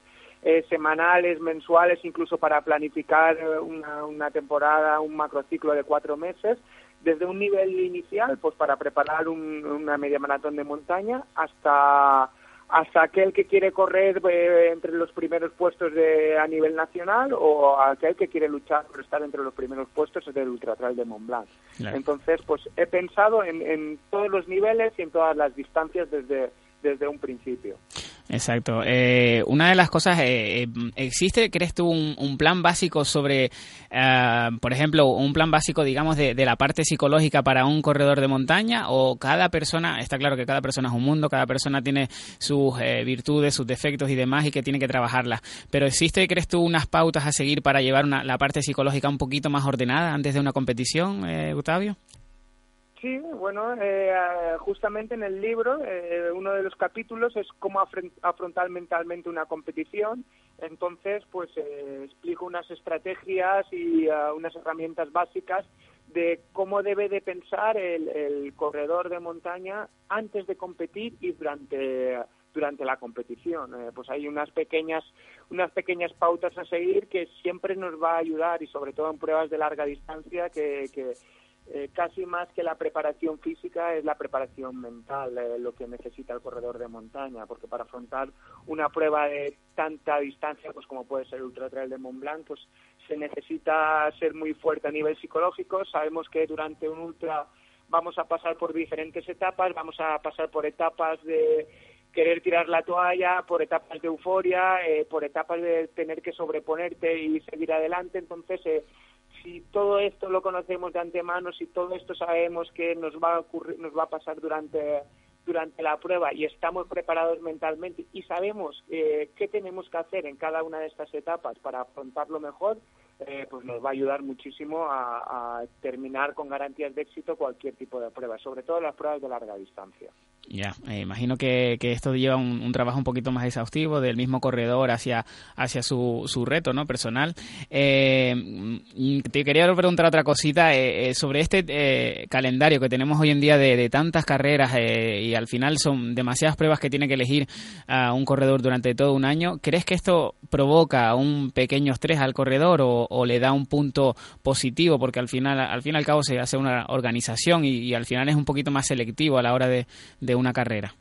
eh, semanales, mensuales, incluso para planificar eh, una, una temporada, un macrociclo de cuatro meses, desde un nivel inicial, pues para preparar un- una media maratón de montaña, hasta hasta aquel que quiere correr eh, entre los primeros puestos de, a nivel nacional o aquel que quiere luchar por estar entre los primeros puestos del Ultra Trail de Mont Blanc. Claro. Entonces, pues he pensado en, en todos los niveles y en todas las distancias desde, desde un principio. Exacto. Eh, una de las cosas, eh, eh, ¿existe, crees tú, un, plan básico sobre, eh, por ejemplo, un plan básico, digamos, de, de la parte psicológica para un corredor de montaña? ¿O cada persona, está claro que cada persona es un mundo, cada persona tiene sus eh, virtudes, sus defectos y demás y que tiene que trabajarlas? Pero ¿existe, crees tú, unas pautas a seguir para llevar una- la parte psicológica un poquito más ordenada antes de una competición, eh, Octavio? Sí, bueno, eh, justamente en el libro eh, uno de los capítulos es cómo afrontar mentalmente una competición. Entonces, pues eh, explico unas estrategias y ah, unas herramientas básicas de cómo debe de pensar el, el corredor de montaña antes de competir y durante durante la competición. Eh, pues hay unas pequeñas unas pequeñas pautas a seguir que siempre nos va a ayudar y sobre todo en pruebas de larga distancia que, que eh, casi más que la preparación física es la preparación mental eh, lo que necesita el corredor de montaña porque para afrontar una prueba de tanta distancia pues como puede ser el ultra trail de Mont Blanc pues se necesita ser muy fuerte a nivel psicológico sabemos que durante un ultra vamos a pasar por diferentes etapas vamos a pasar por etapas de querer tirar la toalla, por etapas de euforia, eh, por etapas de tener que sobreponerte y seguir adelante. Entonces, eh, si todo esto lo conocemos de antemano, si todo esto sabemos que nos va a ocurrir, nos va a pasar durante durante la prueba y estamos preparados mentalmente y sabemos eh, qué tenemos que hacer en cada una de estas etapas para afrontarlo mejor, eh, pues nos va a ayudar muchísimo a, terminar con garantías de éxito cualquier tipo de prueba, sobre todo las pruebas de larga distancia. Ya, eh, imagino que, que esto lleva un, trabajo un poquito más exhaustivo del mismo corredor hacia, hacia su, su reto ¿no? personal. Eh, mm, te quería preguntar otra cosita eh, eh, sobre este eh, calendario que tenemos hoy en día de, de tantas carreras y al final son demasiadas pruebas que tiene que elegir a un corredor durante todo un año. ¿Crees que esto provoca un pequeño estrés al corredor o, o le da un punto positivo? Porque al final, al fin y al cabo se hace una organización y, al final es un poquito más selectivo a la hora de, de una carrera.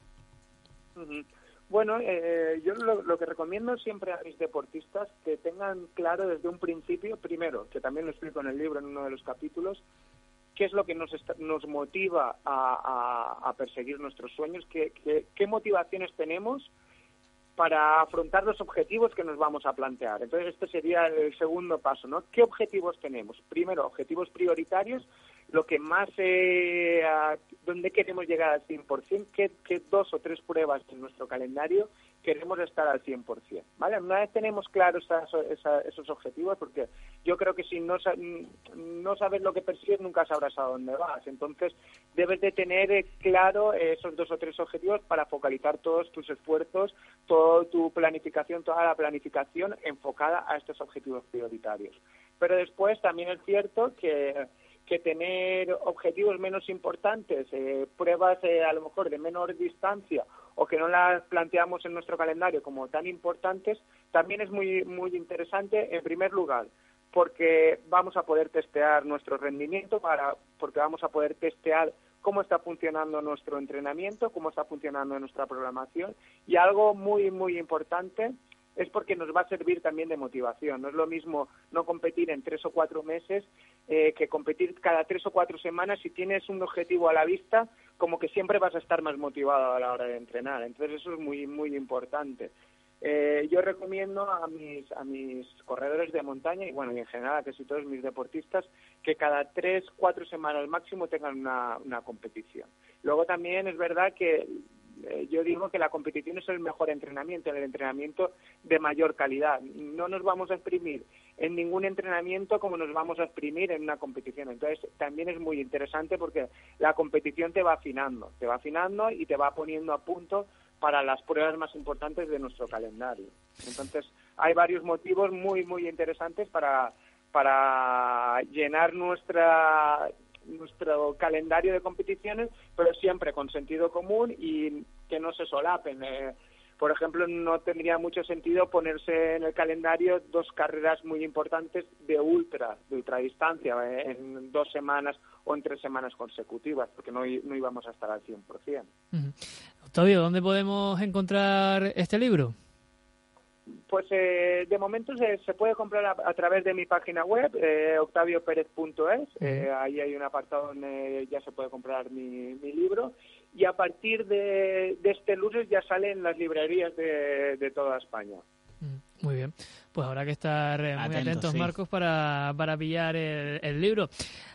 Bueno, eh, yo lo, lo que recomiendo siempre a mis deportistas que tengan claro desde un principio, primero, que también lo explico en el libro en uno de los capítulos, qué es lo que nos, está- nos motiva a, a- a perseguir nuestros sueños, qué, qué- qué motivaciones tenemos para afrontar los objetivos que nos vamos a plantear. Entonces, este sería el segundo paso, ¿no? ¿Qué objetivos tenemos? Primero, objetivos prioritarios, lo que más, eh, a- dónde queremos llegar al 100%, qué, qué dos o tres pruebas en nuestro calendario queremos estar al 100%, ¿vale? Una vez tenemos claros esos objetivos, porque yo creo que si no, no sabes lo que persigues, nunca sabrás a dónde vas. Entonces, debes de tener eh, claro eh, esos dos o tres objetivos para focalizar todos tus esfuerzos, toda tu planificación, toda la planificación enfocada a estos objetivos prioritarios. Pero después también es cierto que que tener objetivos menos importantes, eh, pruebas eh, a lo mejor de menor distancia o que no las planteamos en nuestro calendario como tan importantes, también es muy, muy interesante, en primer lugar, porque vamos a poder testear nuestro rendimiento, para, porque vamos a poder testear cómo está funcionando nuestro entrenamiento, cómo está funcionando nuestra programación y algo muy, muy importante es porque nos va a servir también de motivación. No es lo mismo no competir en tres o cuatro meses eh, que competir cada tres o cuatro semanas. Si tienes un objetivo a la vista, como que siempre vas a estar más motivado a la hora de entrenar. Entonces eso es muy, muy importante. Eh, yo recomiendo a mis, a mis corredores de montaña y bueno, y en general a casi todos mis deportistas que cada tres, cuatro semanas máximo tengan una, una competición. Luego también es verdad que eh, yo digo que la competición es el mejor entrenamiento, el entrenamiento de mayor calidad. No nos vamos a exprimir en ningún entrenamiento como nos vamos a exprimir en una competición. Entonces, también es muy interesante porque la competición te va afinando, te va afinando y te va poniendo a punto para las pruebas más importantes de nuestro calendario. Entonces, hay varios motivos muy, muy interesantes para, para llenar nuestra nuestro calendario de competiciones, pero siempre con sentido común y que no se solapen. Eh, por ejemplo, no tendría mucho sentido ponerse en el calendario dos carreras muy importantes de ultra, de ultradistancia, eh, en dos semanas o en tres semanas consecutivas, porque no, no íbamos a estar al 100%. Ujú. Octavio, ¿dónde podemos encontrar este libro? Pues eh, de momento se, se puede comprar a, a través de mi página web, eh, octavioperez.es. Eh, ahí hay un apartado donde ya se puede comprar mi, mi libro. Y a partir de, de este lunes ya sale en las librerías de, de toda España. Muy bien. Pues habrá que estar eh, muy Atentos, atentos, sí. Marcos, para, para pillar el, el libro.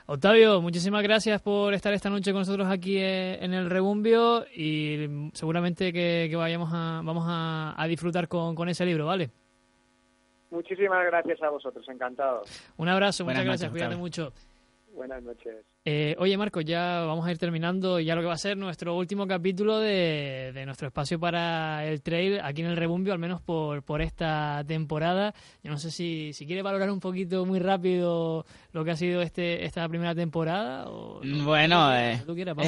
Octavio, muchísimas gracias por estar esta noche con nosotros aquí eh, en el Rebumbio y seguramente que, que vayamos a, vamos a, a disfrutar con, con ese libro, ¿vale? Muchísimas gracias a vosotros, encantado. Un abrazo, Buenas muchas gracias, noches, cuídate Octavio. mucho. Buenas noches. Eh, oye, Marcos, ya vamos a ir terminando ya lo que va a ser nuestro último capítulo de, de nuestro espacio para el trail aquí en el Rebumbio, al menos por, por esta temporada. Yo no sé si, si quiere valorar un poquito muy rápido lo que ha sido este esta primera temporada. O, Bueno, eh, tú quieras,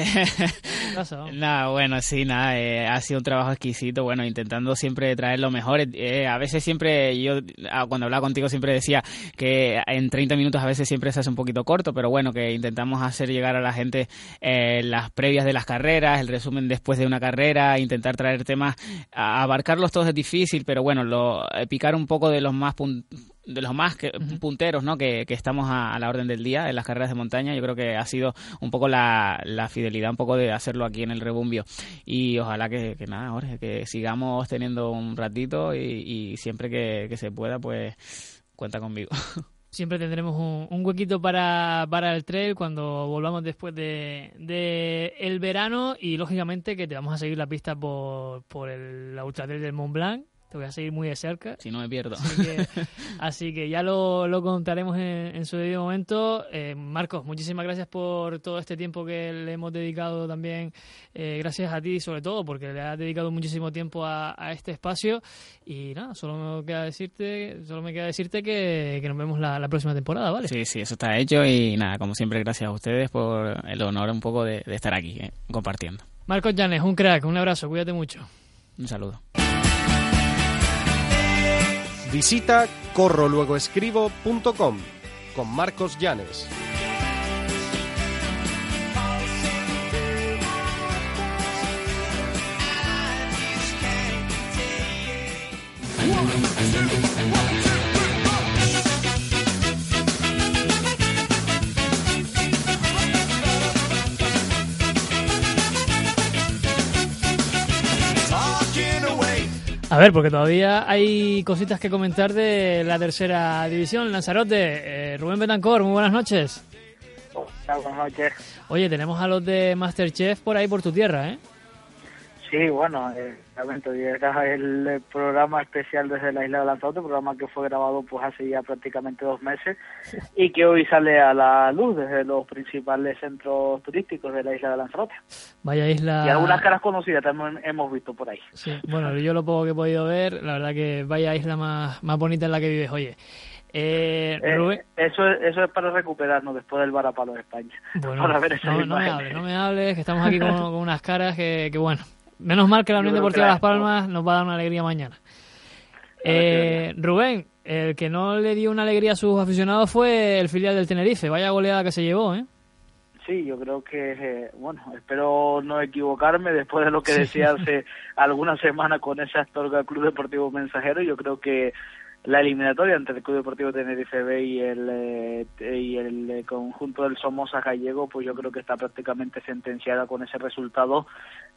casa, vamos. Nada, bueno, sí, nada, eh, ha sido un trabajo exquisito, bueno, intentando siempre traer lo mejor. Eh, a veces siempre, yo ah, cuando hablaba contigo siempre decía que en 30 minutos a veces siempre se hace un poquito corto, pero bueno, que intentamos hacer llegar a la gente eh, las previas de las carreras, el resumen después de una carrera, intentar traer temas, abarcarlos todos es difícil, pero bueno, lo, eh, picar un poco de los más pun- de los más que- punteros ¿no? que, que estamos a, a la orden del día en las carreras de montaña. Yo creo que ha sido un poco la, la fidelidad, un poco de hacerlo aquí en el Rebumbio. Y ojalá que, que nada, Jorge, que sigamos teniendo un ratito y, y siempre que, que se pueda, pues cuenta conmigo. Siempre tendremos un, un huequito para, para el trail cuando volvamos después de, de el verano y lógicamente que te vamos a seguir la pista por, por el, la del Mont Blanc. Te voy a seguir muy de cerca. Si no me pierdo. Así que, así que ya lo, lo contaremos en, en su debido momento. Eh, Marcos, muchísimas gracias por todo este tiempo que le hemos dedicado también. eh, gracias a ti sobre todo, porque le has dedicado muchísimo tiempo a, a este espacio. Y nada, solo me queda decirte, solo me queda decirte que, que nos vemos la, la próxima temporada, ¿vale? Sí, sí, eso está hecho y nada, como siempre, gracias a ustedes por el honor un poco de, de estar aquí eh, compartiendo. Marcos Llanes, un crack, un abrazo, cuídate mucho. Un saludo. Visita corroluegoescribo.com con Marcos Llanes. A ver, porque todavía hay cositas que comentar de la tercera división, Lanzarote. Eh, Rubén Betancor, muy buenas noches. Buenas noches. Oye, tenemos a los de Masterchef por ahí por tu tierra, ¿eh? Sí, bueno, eh, realmente hoy era el programa especial desde la isla de Lanzarote, programa que fue grabado pues hace ya prácticamente dos meses y que hoy sale a la luz desde los principales centros turísticos de la isla de Lanzarote. Vaya isla. Y algunas caras conocidas también hemos visto por ahí. Sí, bueno, yo lo poco que he podido ver, la verdad que vaya isla más, más bonita en la que vives. Oye, eh, Eh, Rubén. eso, es, eso es para recuperarnos después del varapalo de España. Bueno, para ver esas no, no me hables, no me hables, que estamos aquí con, con unas caras que, que, bueno, menos mal que la Unión Deportiva Las Palmas nos va a dar una alegría mañana. Eh, Rubén, el que no le dio una alegría a sus aficionados fue el filial del Tenerife. Vaya goleada que se llevó, ¿eh? Sí, yo creo que, eh, bueno, espero no equivocarme después de lo que Sí. decía hace algunas semanas con ese Astorga Club Deportivo Mensajero. Yo creo que la eliminatoria entre el Club Deportivo Tenerife B y el, eh, y el eh, conjunto del Somoza Gallego, pues yo creo que está prácticamente sentenciada con ese resultado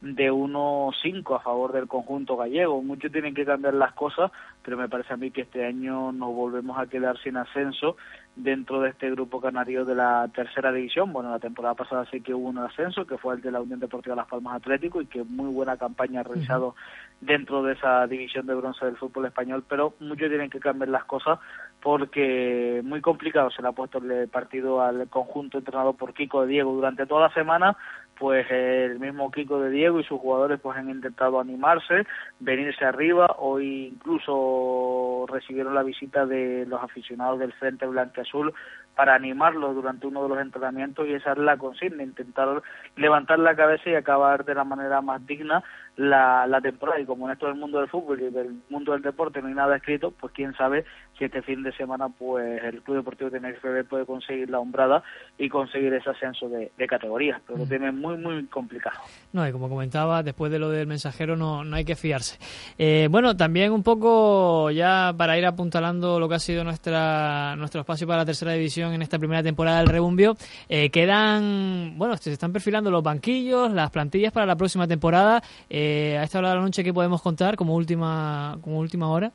de 1-5 a favor del conjunto gallego. Mucho tienen que cambiar las cosas, pero me parece a mí que este año nos volvemos a quedar sin ascenso dentro de este grupo canario de la tercera división. Bueno, la temporada pasada sí que hubo un ascenso, que fue el de la Unión Deportiva Las Palmas Atlético, y que muy buena campaña ha realizado dentro de esa división de bronce del fútbol español, pero mucho tienen que cambiar las cosas porque muy complicado se le ha puesto el partido al conjunto entrenado por Kiko de Diego durante toda la semana pues el mismo Kiko de Diego y sus jugadores pues han intentado animarse, venirse arriba, hoy incluso recibieron la visita de los aficionados del Frente Blanco Azul para animarlos durante uno de los entrenamientos y esa es la consigna, intentar levantar la cabeza y acabar de la manera más digna la, la temporada y como en esto del mundo del fútbol y del mundo del deporte no hay nada escrito, pues quién sabe si este fin de semana pues el Club Deportivo Tenerife puede conseguir la hombrada y conseguir ese ascenso de, de categorías, pero lo tiene muy muy complicado. No, y como comentaba, después de lo del mensajero no, no hay que fiarse. Eh, bueno, también un poco ya para ir apuntalando lo que ha sido nuestra nuestro espacio para la tercera división en esta primera temporada del Rebumbio, eh, quedan, bueno, se están perfilando los banquillos, las plantillas para la próxima temporada. Eh, a esta hora de la noche, ¿qué podemos contar como última, como última hora?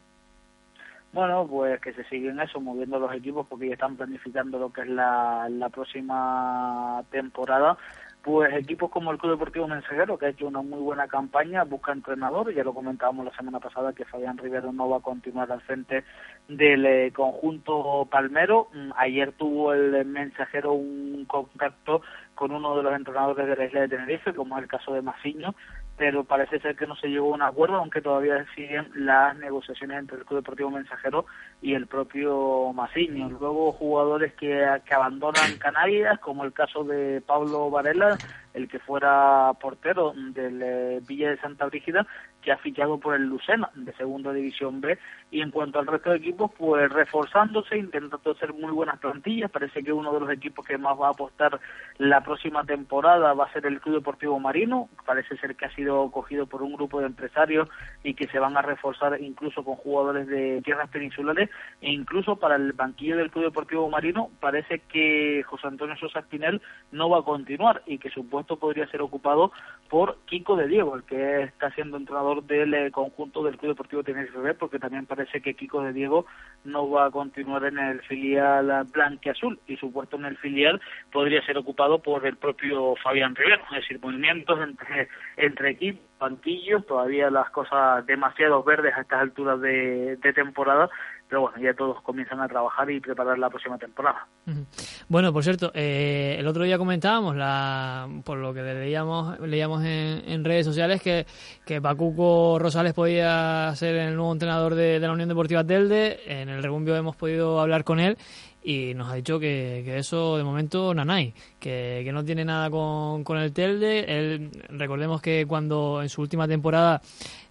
Bueno, pues que se siguen eso, moviendo los equipos porque ya están planificando lo que es la, la próxima temporada. Pues equipos como el Club Deportivo Mensajero, que ha hecho una muy buena campaña, busca entrenador, ya lo comentábamos la semana pasada que Fabián Rivero no va a continuar al frente del eh, conjunto palmero. Mm, Ayer tuvo el eh, Mensajero un contacto con uno de los entrenadores de la isla de Tenerife, como es el caso de Masiño, pero parece ser que no se llegó a un acuerdo, aunque todavía siguen las negociaciones entre el Club Deportivo Mensajero y el propio Masiño. Luego jugadores que, que abandonan Canarias, como el caso de Pablo Varela, el que fuera portero del eh, Villa de Santa Brígida, que ha fichado por el Lucena de Segunda División B. Y en cuanto al resto de equipos, pues reforzándose, intentando hacer muy buenas plantillas. Parece que uno de los equipos que más va a apostar la próxima temporada va a ser el Club Deportivo Marino. Parece ser que ha sido cogido por un grupo de empresarios y que se van a reforzar incluso con jugadores de tierras peninsulares. E incluso para el banquillo del Club Deportivo Marino parece que José Antonio Sosa Espinel no va a continuar y que su puesto podría ser ocupado por Kiko de Diego, el que está siendo entrenador del eh, conjunto del Club Deportivo Tenerife B, porque también parece que Kiko de Diego no va a continuar en el filial blanqueazul y su puesto en el filial podría ser ocupado por el propio Fabián Rivero, es decir, movimientos entre, entre equipos, banquillos, todavía las cosas demasiado verdes a estas alturas de, de temporada, pero bueno, ya todos comienzan a trabajar y preparar la próxima temporada. Bueno, por cierto, eh, el otro día comentábamos, la, por lo que leíamos, leíamos en, redes sociales, que, que Pacuco Rosales podía ser el nuevo entrenador de, de la Unión Deportiva Telde. En el Rebumbio hemos podido hablar con él y nos ha dicho que, que eso de momento nanay, que, que no tiene nada con, con el Telde. Él, recordemos que cuando en su última temporada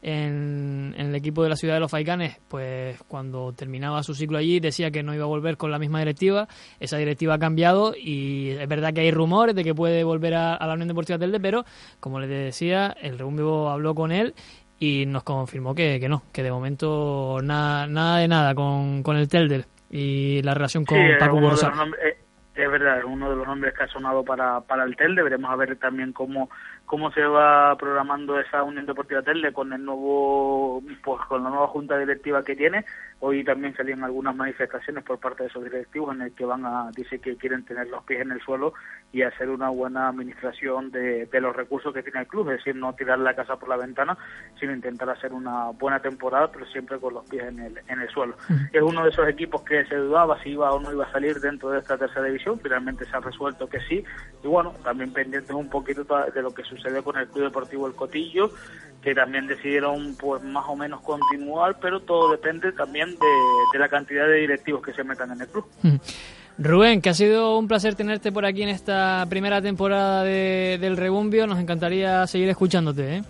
en, el equipo de la ciudad de los Faicanes, pues cuando terminaba su ciclo allí decía que no iba a volver con la misma directiva. Esa directiva ha cambiado y es verdad que hay rumores de que puede volver a, a la Unión Deportiva Telde, pero como les decía, el Rebumbio habló con él y nos confirmó que, que no, que de momento nada, nada de nada con, con el Telde y la relación con Sí, Paco nombres- eh, es verdad, es uno de los nombres que ha sonado para, para el TEL. Deberemos a ver también cómo, cómo se va programando esa Unión Deportiva Telde con el nuevo pues con la nueva junta directiva que tiene. Hoy también salían algunas manifestaciones por parte de esos directivos en el que van a dice que quieren tener los pies en el suelo y hacer una buena administración de, de los recursos que tiene el club es decir no tirar la casa por la ventana sino intentar hacer una buena temporada pero siempre con los pies en el en el suelo. Es uno de esos equipos que se dudaba si iba o no iba a salir dentro de esta tercera división. Finalmente se ha resuelto que sí. Y bueno también pendientes un poquito de lo que sucedió con el Club Deportivo El Cotillo, que también decidieron pues más o menos continuar, pero todo depende también de, de la cantidad de directivos que se metan en el club. Rubén, que ha sido un placer tenerte por aquí en esta primera temporada de, del Rebumbio. Nos encantaría seguir escuchándote. ¿eh?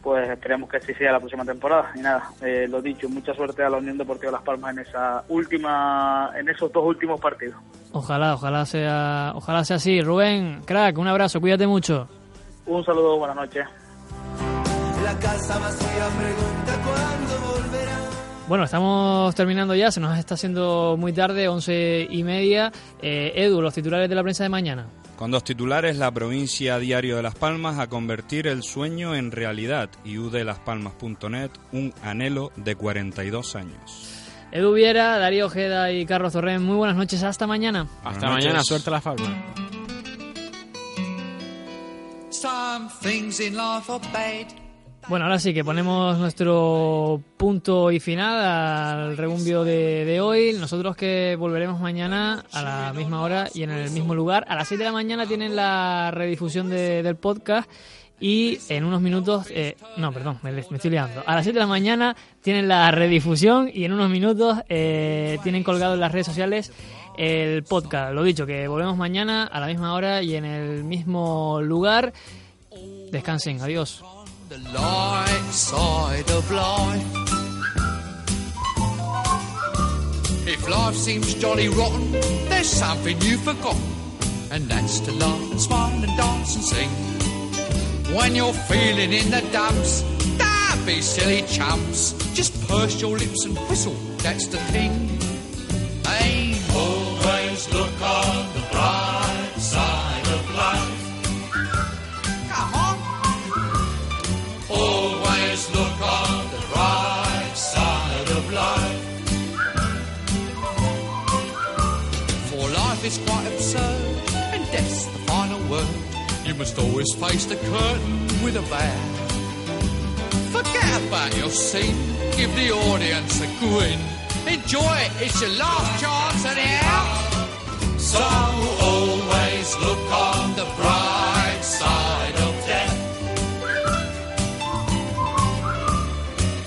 Pues esperemos que así sea la próxima temporada. Y nada, eh, lo dicho, mucha suerte a la Unión Deportiva Las Palmas en esa última, en esos dos últimos partidos. Ojalá, ojalá sea, ojalá sea así. Rubén, crack, un abrazo, cuídate mucho. Un saludo, buenas noches. La casa vacía pregunta cuándo volverá. Bueno, estamos terminando ya, se nos está haciendo muy tarde, once y media. Eh, Edu, los titulares de la prensa de mañana. Con dos titulares, la provincia Diario de Las Palmas a convertir el sueño en realidad y udelaspalmas.net un anhelo de 42 años. Edu Viera, Darío Ojeda y Carlos Torren, muy buenas noches, hasta mañana. Hasta mañana, suerte a Las Palmas. Bueno, ahora sí que ponemos nuestro punto y final al rebumbio de, hoy. Nosotros que volveremos mañana a la misma hora y en el mismo lugar. A las 7 de la mañana tienen la redifusión de, del podcast y en unos minutos, eh, no, perdón, me, me, estoy liando. A las 7 de la mañana tienen la redifusión y en unos minutos eh, tienen colgado en las redes sociales el podcast. Lo dicho, que volvemos mañana a la misma hora y en el mismo lugar. Descansen, adiós. If life seems jolly rotten, there's something you've forgotten, and that's to laugh and smile and dance and sing. When you're feeling in the dumps, don't be silly chumps. Just purse your lips and whistle, that's the thing. Hey, always look on the bright side of life. Come on. Always look on the bright side of life. For life is quite absurd, and death's the final word. You must always face the curtain with a bow. Forget about your scene, give the audience a grin. Enjoy it, it's your last chance anyhow. So always look on the bright side of death.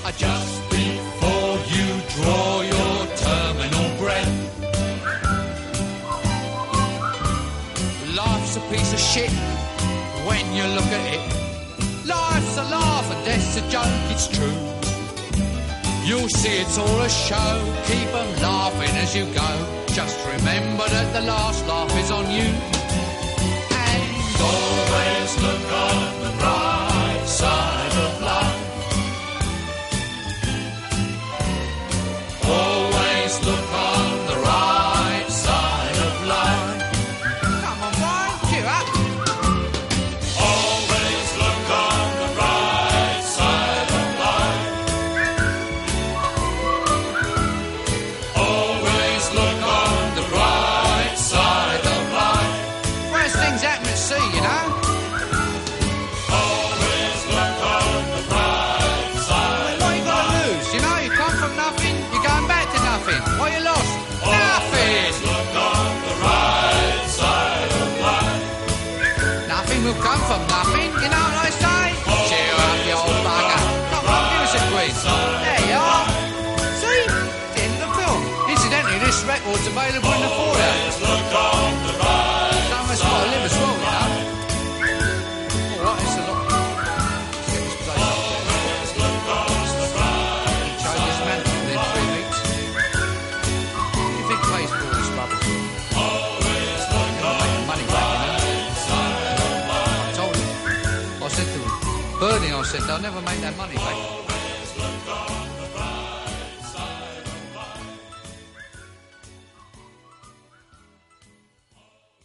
Uh, Just before you draw your terminal breath. Life's a piece of shit when you look at it. Life's a laugh and death's a joke, it's true. You'll see it's all a show, keep 'em laughing as you go. Just remember that the last laugh is on you. And said, they'll never make that money back.